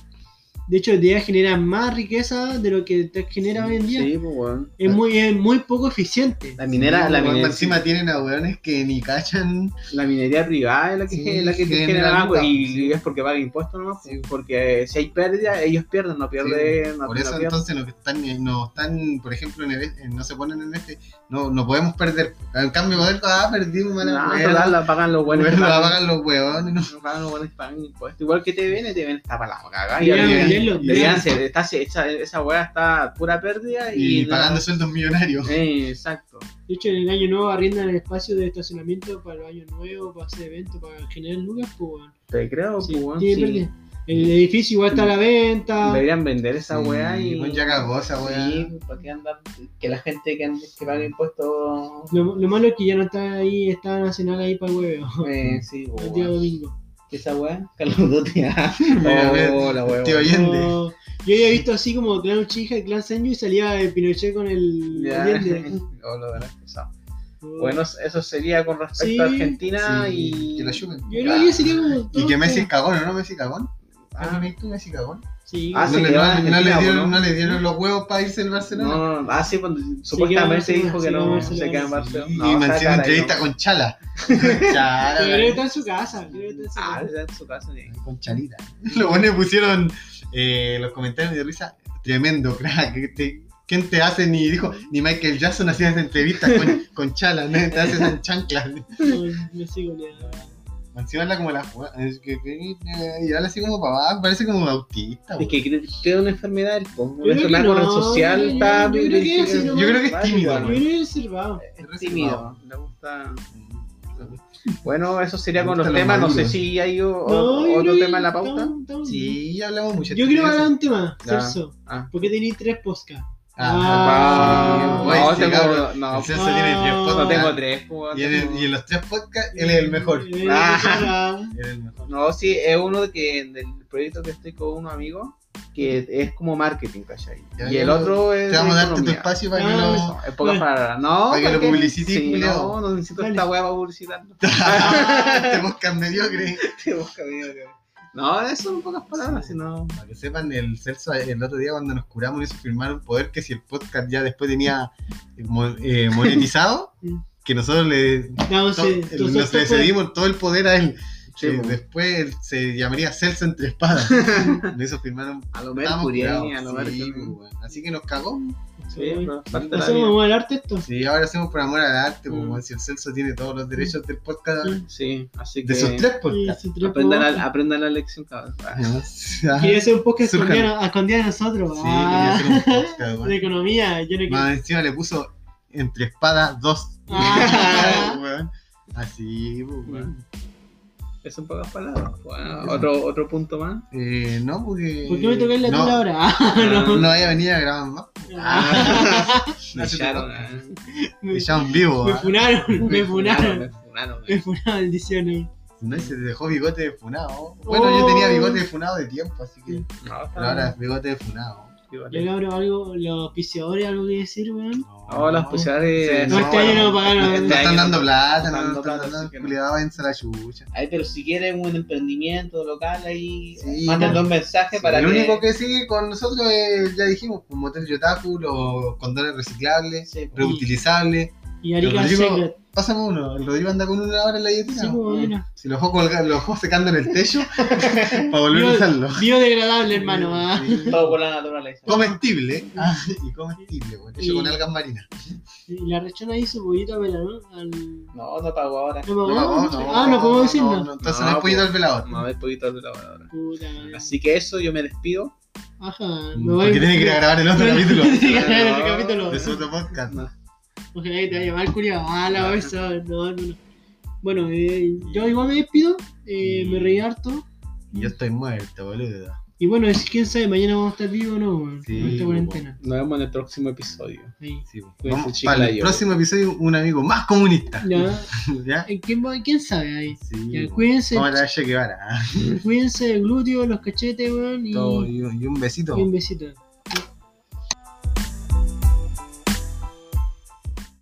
De hecho, el día genera más riqueza de lo que te genera hoy en día. Sí, pues, weón. Es, muy, es muy poco eficiente. La minera, la, Sí, weón, minería, encima tienen a weones que ni cachan. la minería privada es la que, Sí, la que te genera genera lucas, y sí. es porque paga impuestos nomás. Sí. Porque si hay pérdida, ellos pierden, no pierden. no, Por no eso pierden. entonces no están, eh, no están, por ejemplo, en el, este, no se ponen en este, no, no podemos perder. En cambio, poder, ah, perdimos, mala No, total, la pagan los buenos. Bueno, que la pagan- los huevones, ¿no? no pagan los buenos que pagan impuestos. Igual que TVN, TVN está para la cagada. Deberían ser, está, esa, esa weá está pura pérdida y, Y pagando sueldos millonarios. Eh, exacto. De hecho, en el año nuevo arriendan el espacio de estacionamiento para el año nuevo, para hacer eventos, para generar lucas, pues. Te creo, Sí, pues, sí. El edificio igual está a la venta. Deberían vender esa weá Sí, y. pues ya cagó esa weá. Sí, ¿para qué andar? Que la gente que, que paga impuestos. Lo, lo malo es que ya no está ahí, está nacional ahí para el huevo. Eh, sí, pues, El día domingo. ¿Qué esa weá? Carlos mira, Oh, la weá. tío weón. Allende. No, yo había visto así como Clan Uchija y Clan Senju y salía el Pinochet con el Ya. Allende. Oh, lo. Bueno, eso sería con respecto Sí, a Argentina Sí, y. que la chupen. Yo creo que sería como. Y que Messi es cagón, ¿o no? Messi cagón. Ah. ¿Ah, tú Messi cagón? Sí, Ah, no, sí, le, no- le dieron, ¿no? no le dieron los huevos para irse al Barcelona. No, no, ah, sí, cuando que supuestamente dijo que no se queda en Barcelona. y No, me la- entrevista con Chala. Chala. Pero está en su casa. Creo que está en su Ah, casa. está en su casa, sí. Con Chalita. Los buenos pusieron eh, los comentarios de risa. Tremendo, crack. ¿Quién te hace? Ni dijo, ni Michael Jackson hacía esa entrevista con, con Chala, ¿no? Te hace esas chanclas. No, no sé cómo le da. Encima habla como la. Es que, que- y habla así como abajo, parece como autista. Es que creo que es una enfermedad, el po, Yo una enfermedad no, social yo- está yo creo que sí, Yo creo que es tímido, Yo creo que es reservado. Es tímido, le gusta. Bueno, eso sería con los temas. No sé si hay o- No, yo otro tema en la pauta. estamos bien. Sí, ya hablamos mucho. Yo quiero hablar de un tema. Celso. Ah. ¿Por qué tenéis tres podcasts? Ah, Ah, güey, no, sí, tengo, no, El Celso Ah. tiene tres no tengo tres. Y en, y en los tres podcasts, él es el mejor. Ah. ah, Él es el mejor. No, sí, es uno de que del proyecto que estoy con unos amigos que es como marketing, ¿cachai? Ya, y el otro es. Te vamos a darte tu espacio para que Ah, lo. Eso, en pocas palabras. No, Para que lo publicites, sí. No, no necesito Dale. esta hueá para publicitarlo. Este podcast mediocre. Te busca video, que- No, eso en pocas palabras, sino. Para que sepan, el Celso el otro día cuando nos curamos hizo firmar un poder que si el podcast ya después tenía eh, eh, monetizado, que nosotros le no, sí, nos le cedimos todo el poder a él. Sí, Eh, después se llamaría Celso entre espadas. Lo hizo firmar un A lo Mercury, a sí. Así que nos cagó. Sí, pero parte de ¿Hacemos amor al arte esto? Sí, ahora hacemos por amor al arte, pues, Mm. bueno, si el Celso tiene todos los derechos del podcast. Sí, así que. de sus tres podcasts. sí, Aprendan la, aprendan la lección, cabrón. Quería hacer un podcast escondido a, escondido de nosotros. Sí, ah, quería hacer un podcast, de weón. economía. Yo no quiero. Más encima le puso entre espadas dos. Ah. Así, pues, weón. Es en pocas palabras. Bueno, otro, otro punto más. Eh, no, porque. ¿Por qué me tocáis la no, tula ahora? Ah, No, no. vaya a venir a grabar más. Ah. Me echaron. ah. Me, llaman vivo. me ah. funaron, me Me funaron. Me funaron. Me funaron maldiciones. No, se te dejó bigote de funado. Bueno, yo Oh. tenía bigote de funado de tiempo, así que. No, Pero ahora es bigote de funado. Yo cabrón, algo, los auspiciadores, algo que decir, weón. No, las posibilidades. No, este año no pagaron. No Este están dando plata, están no dando están plata, dando. así que no. Cuidado, váyanse a la chucha. Ay, pero si quieren un emprendimiento local ahí, Sí, manden no. un mensaje para el que... único que sigue con nosotros es, ya dijimos, pues, Motel Yotaku, los condones reciclables, Sí, pues. reutilizables. Y Arica Secret. Pásame uno, el Rodrigo anda con una ahora en la billetera. Sí, pues. Si lo dejó colgando, lo dejó secando en el techo para volver a Bio- usarlo. Biodegradable, hermano. ah. Sí. Todo por la naturaleza. Comestible, ah, y comestible, bueno, hecho Y- con algas marinas. Y la rechona hizo poquito a vela, ¿no? Al... No, no pago ahora. No, No, no, no, ah, no podemos decirlo. no, no, entonces No, no, es pollito pues, al velador. No, es poquito de la hora ahora. Puta. Así que eso, yo me despido. Ajá, me voy Porque tiene que ir a grabar el otro capítulo Tiene que grabar el capítulo. de su otro podcast. Ojalá que te vaya mal, culiao. Ah, la bolsa. No, no, no. Bueno, eh, yo igual me despido. Eh, me reí harto. Y yo estoy muerto, boludo. Y bueno, es- quién sabe, mañana vamos a estar vivos o no, weón. Sí, con esta cuarentena. Nos vemos en el próximo episodio. Ahí. Sí, pues. Vamos, para el yo. próximo episodio, un amigo más comunista. Ya. ¿Ya? ¿Quién, sabe ahí? Sí. Ya, pues. cuídense, Vamos a la Che Guevara. cuídense el glúteo, los cachetes, weón. Y, Todo, y, un- y un besito. y un besito.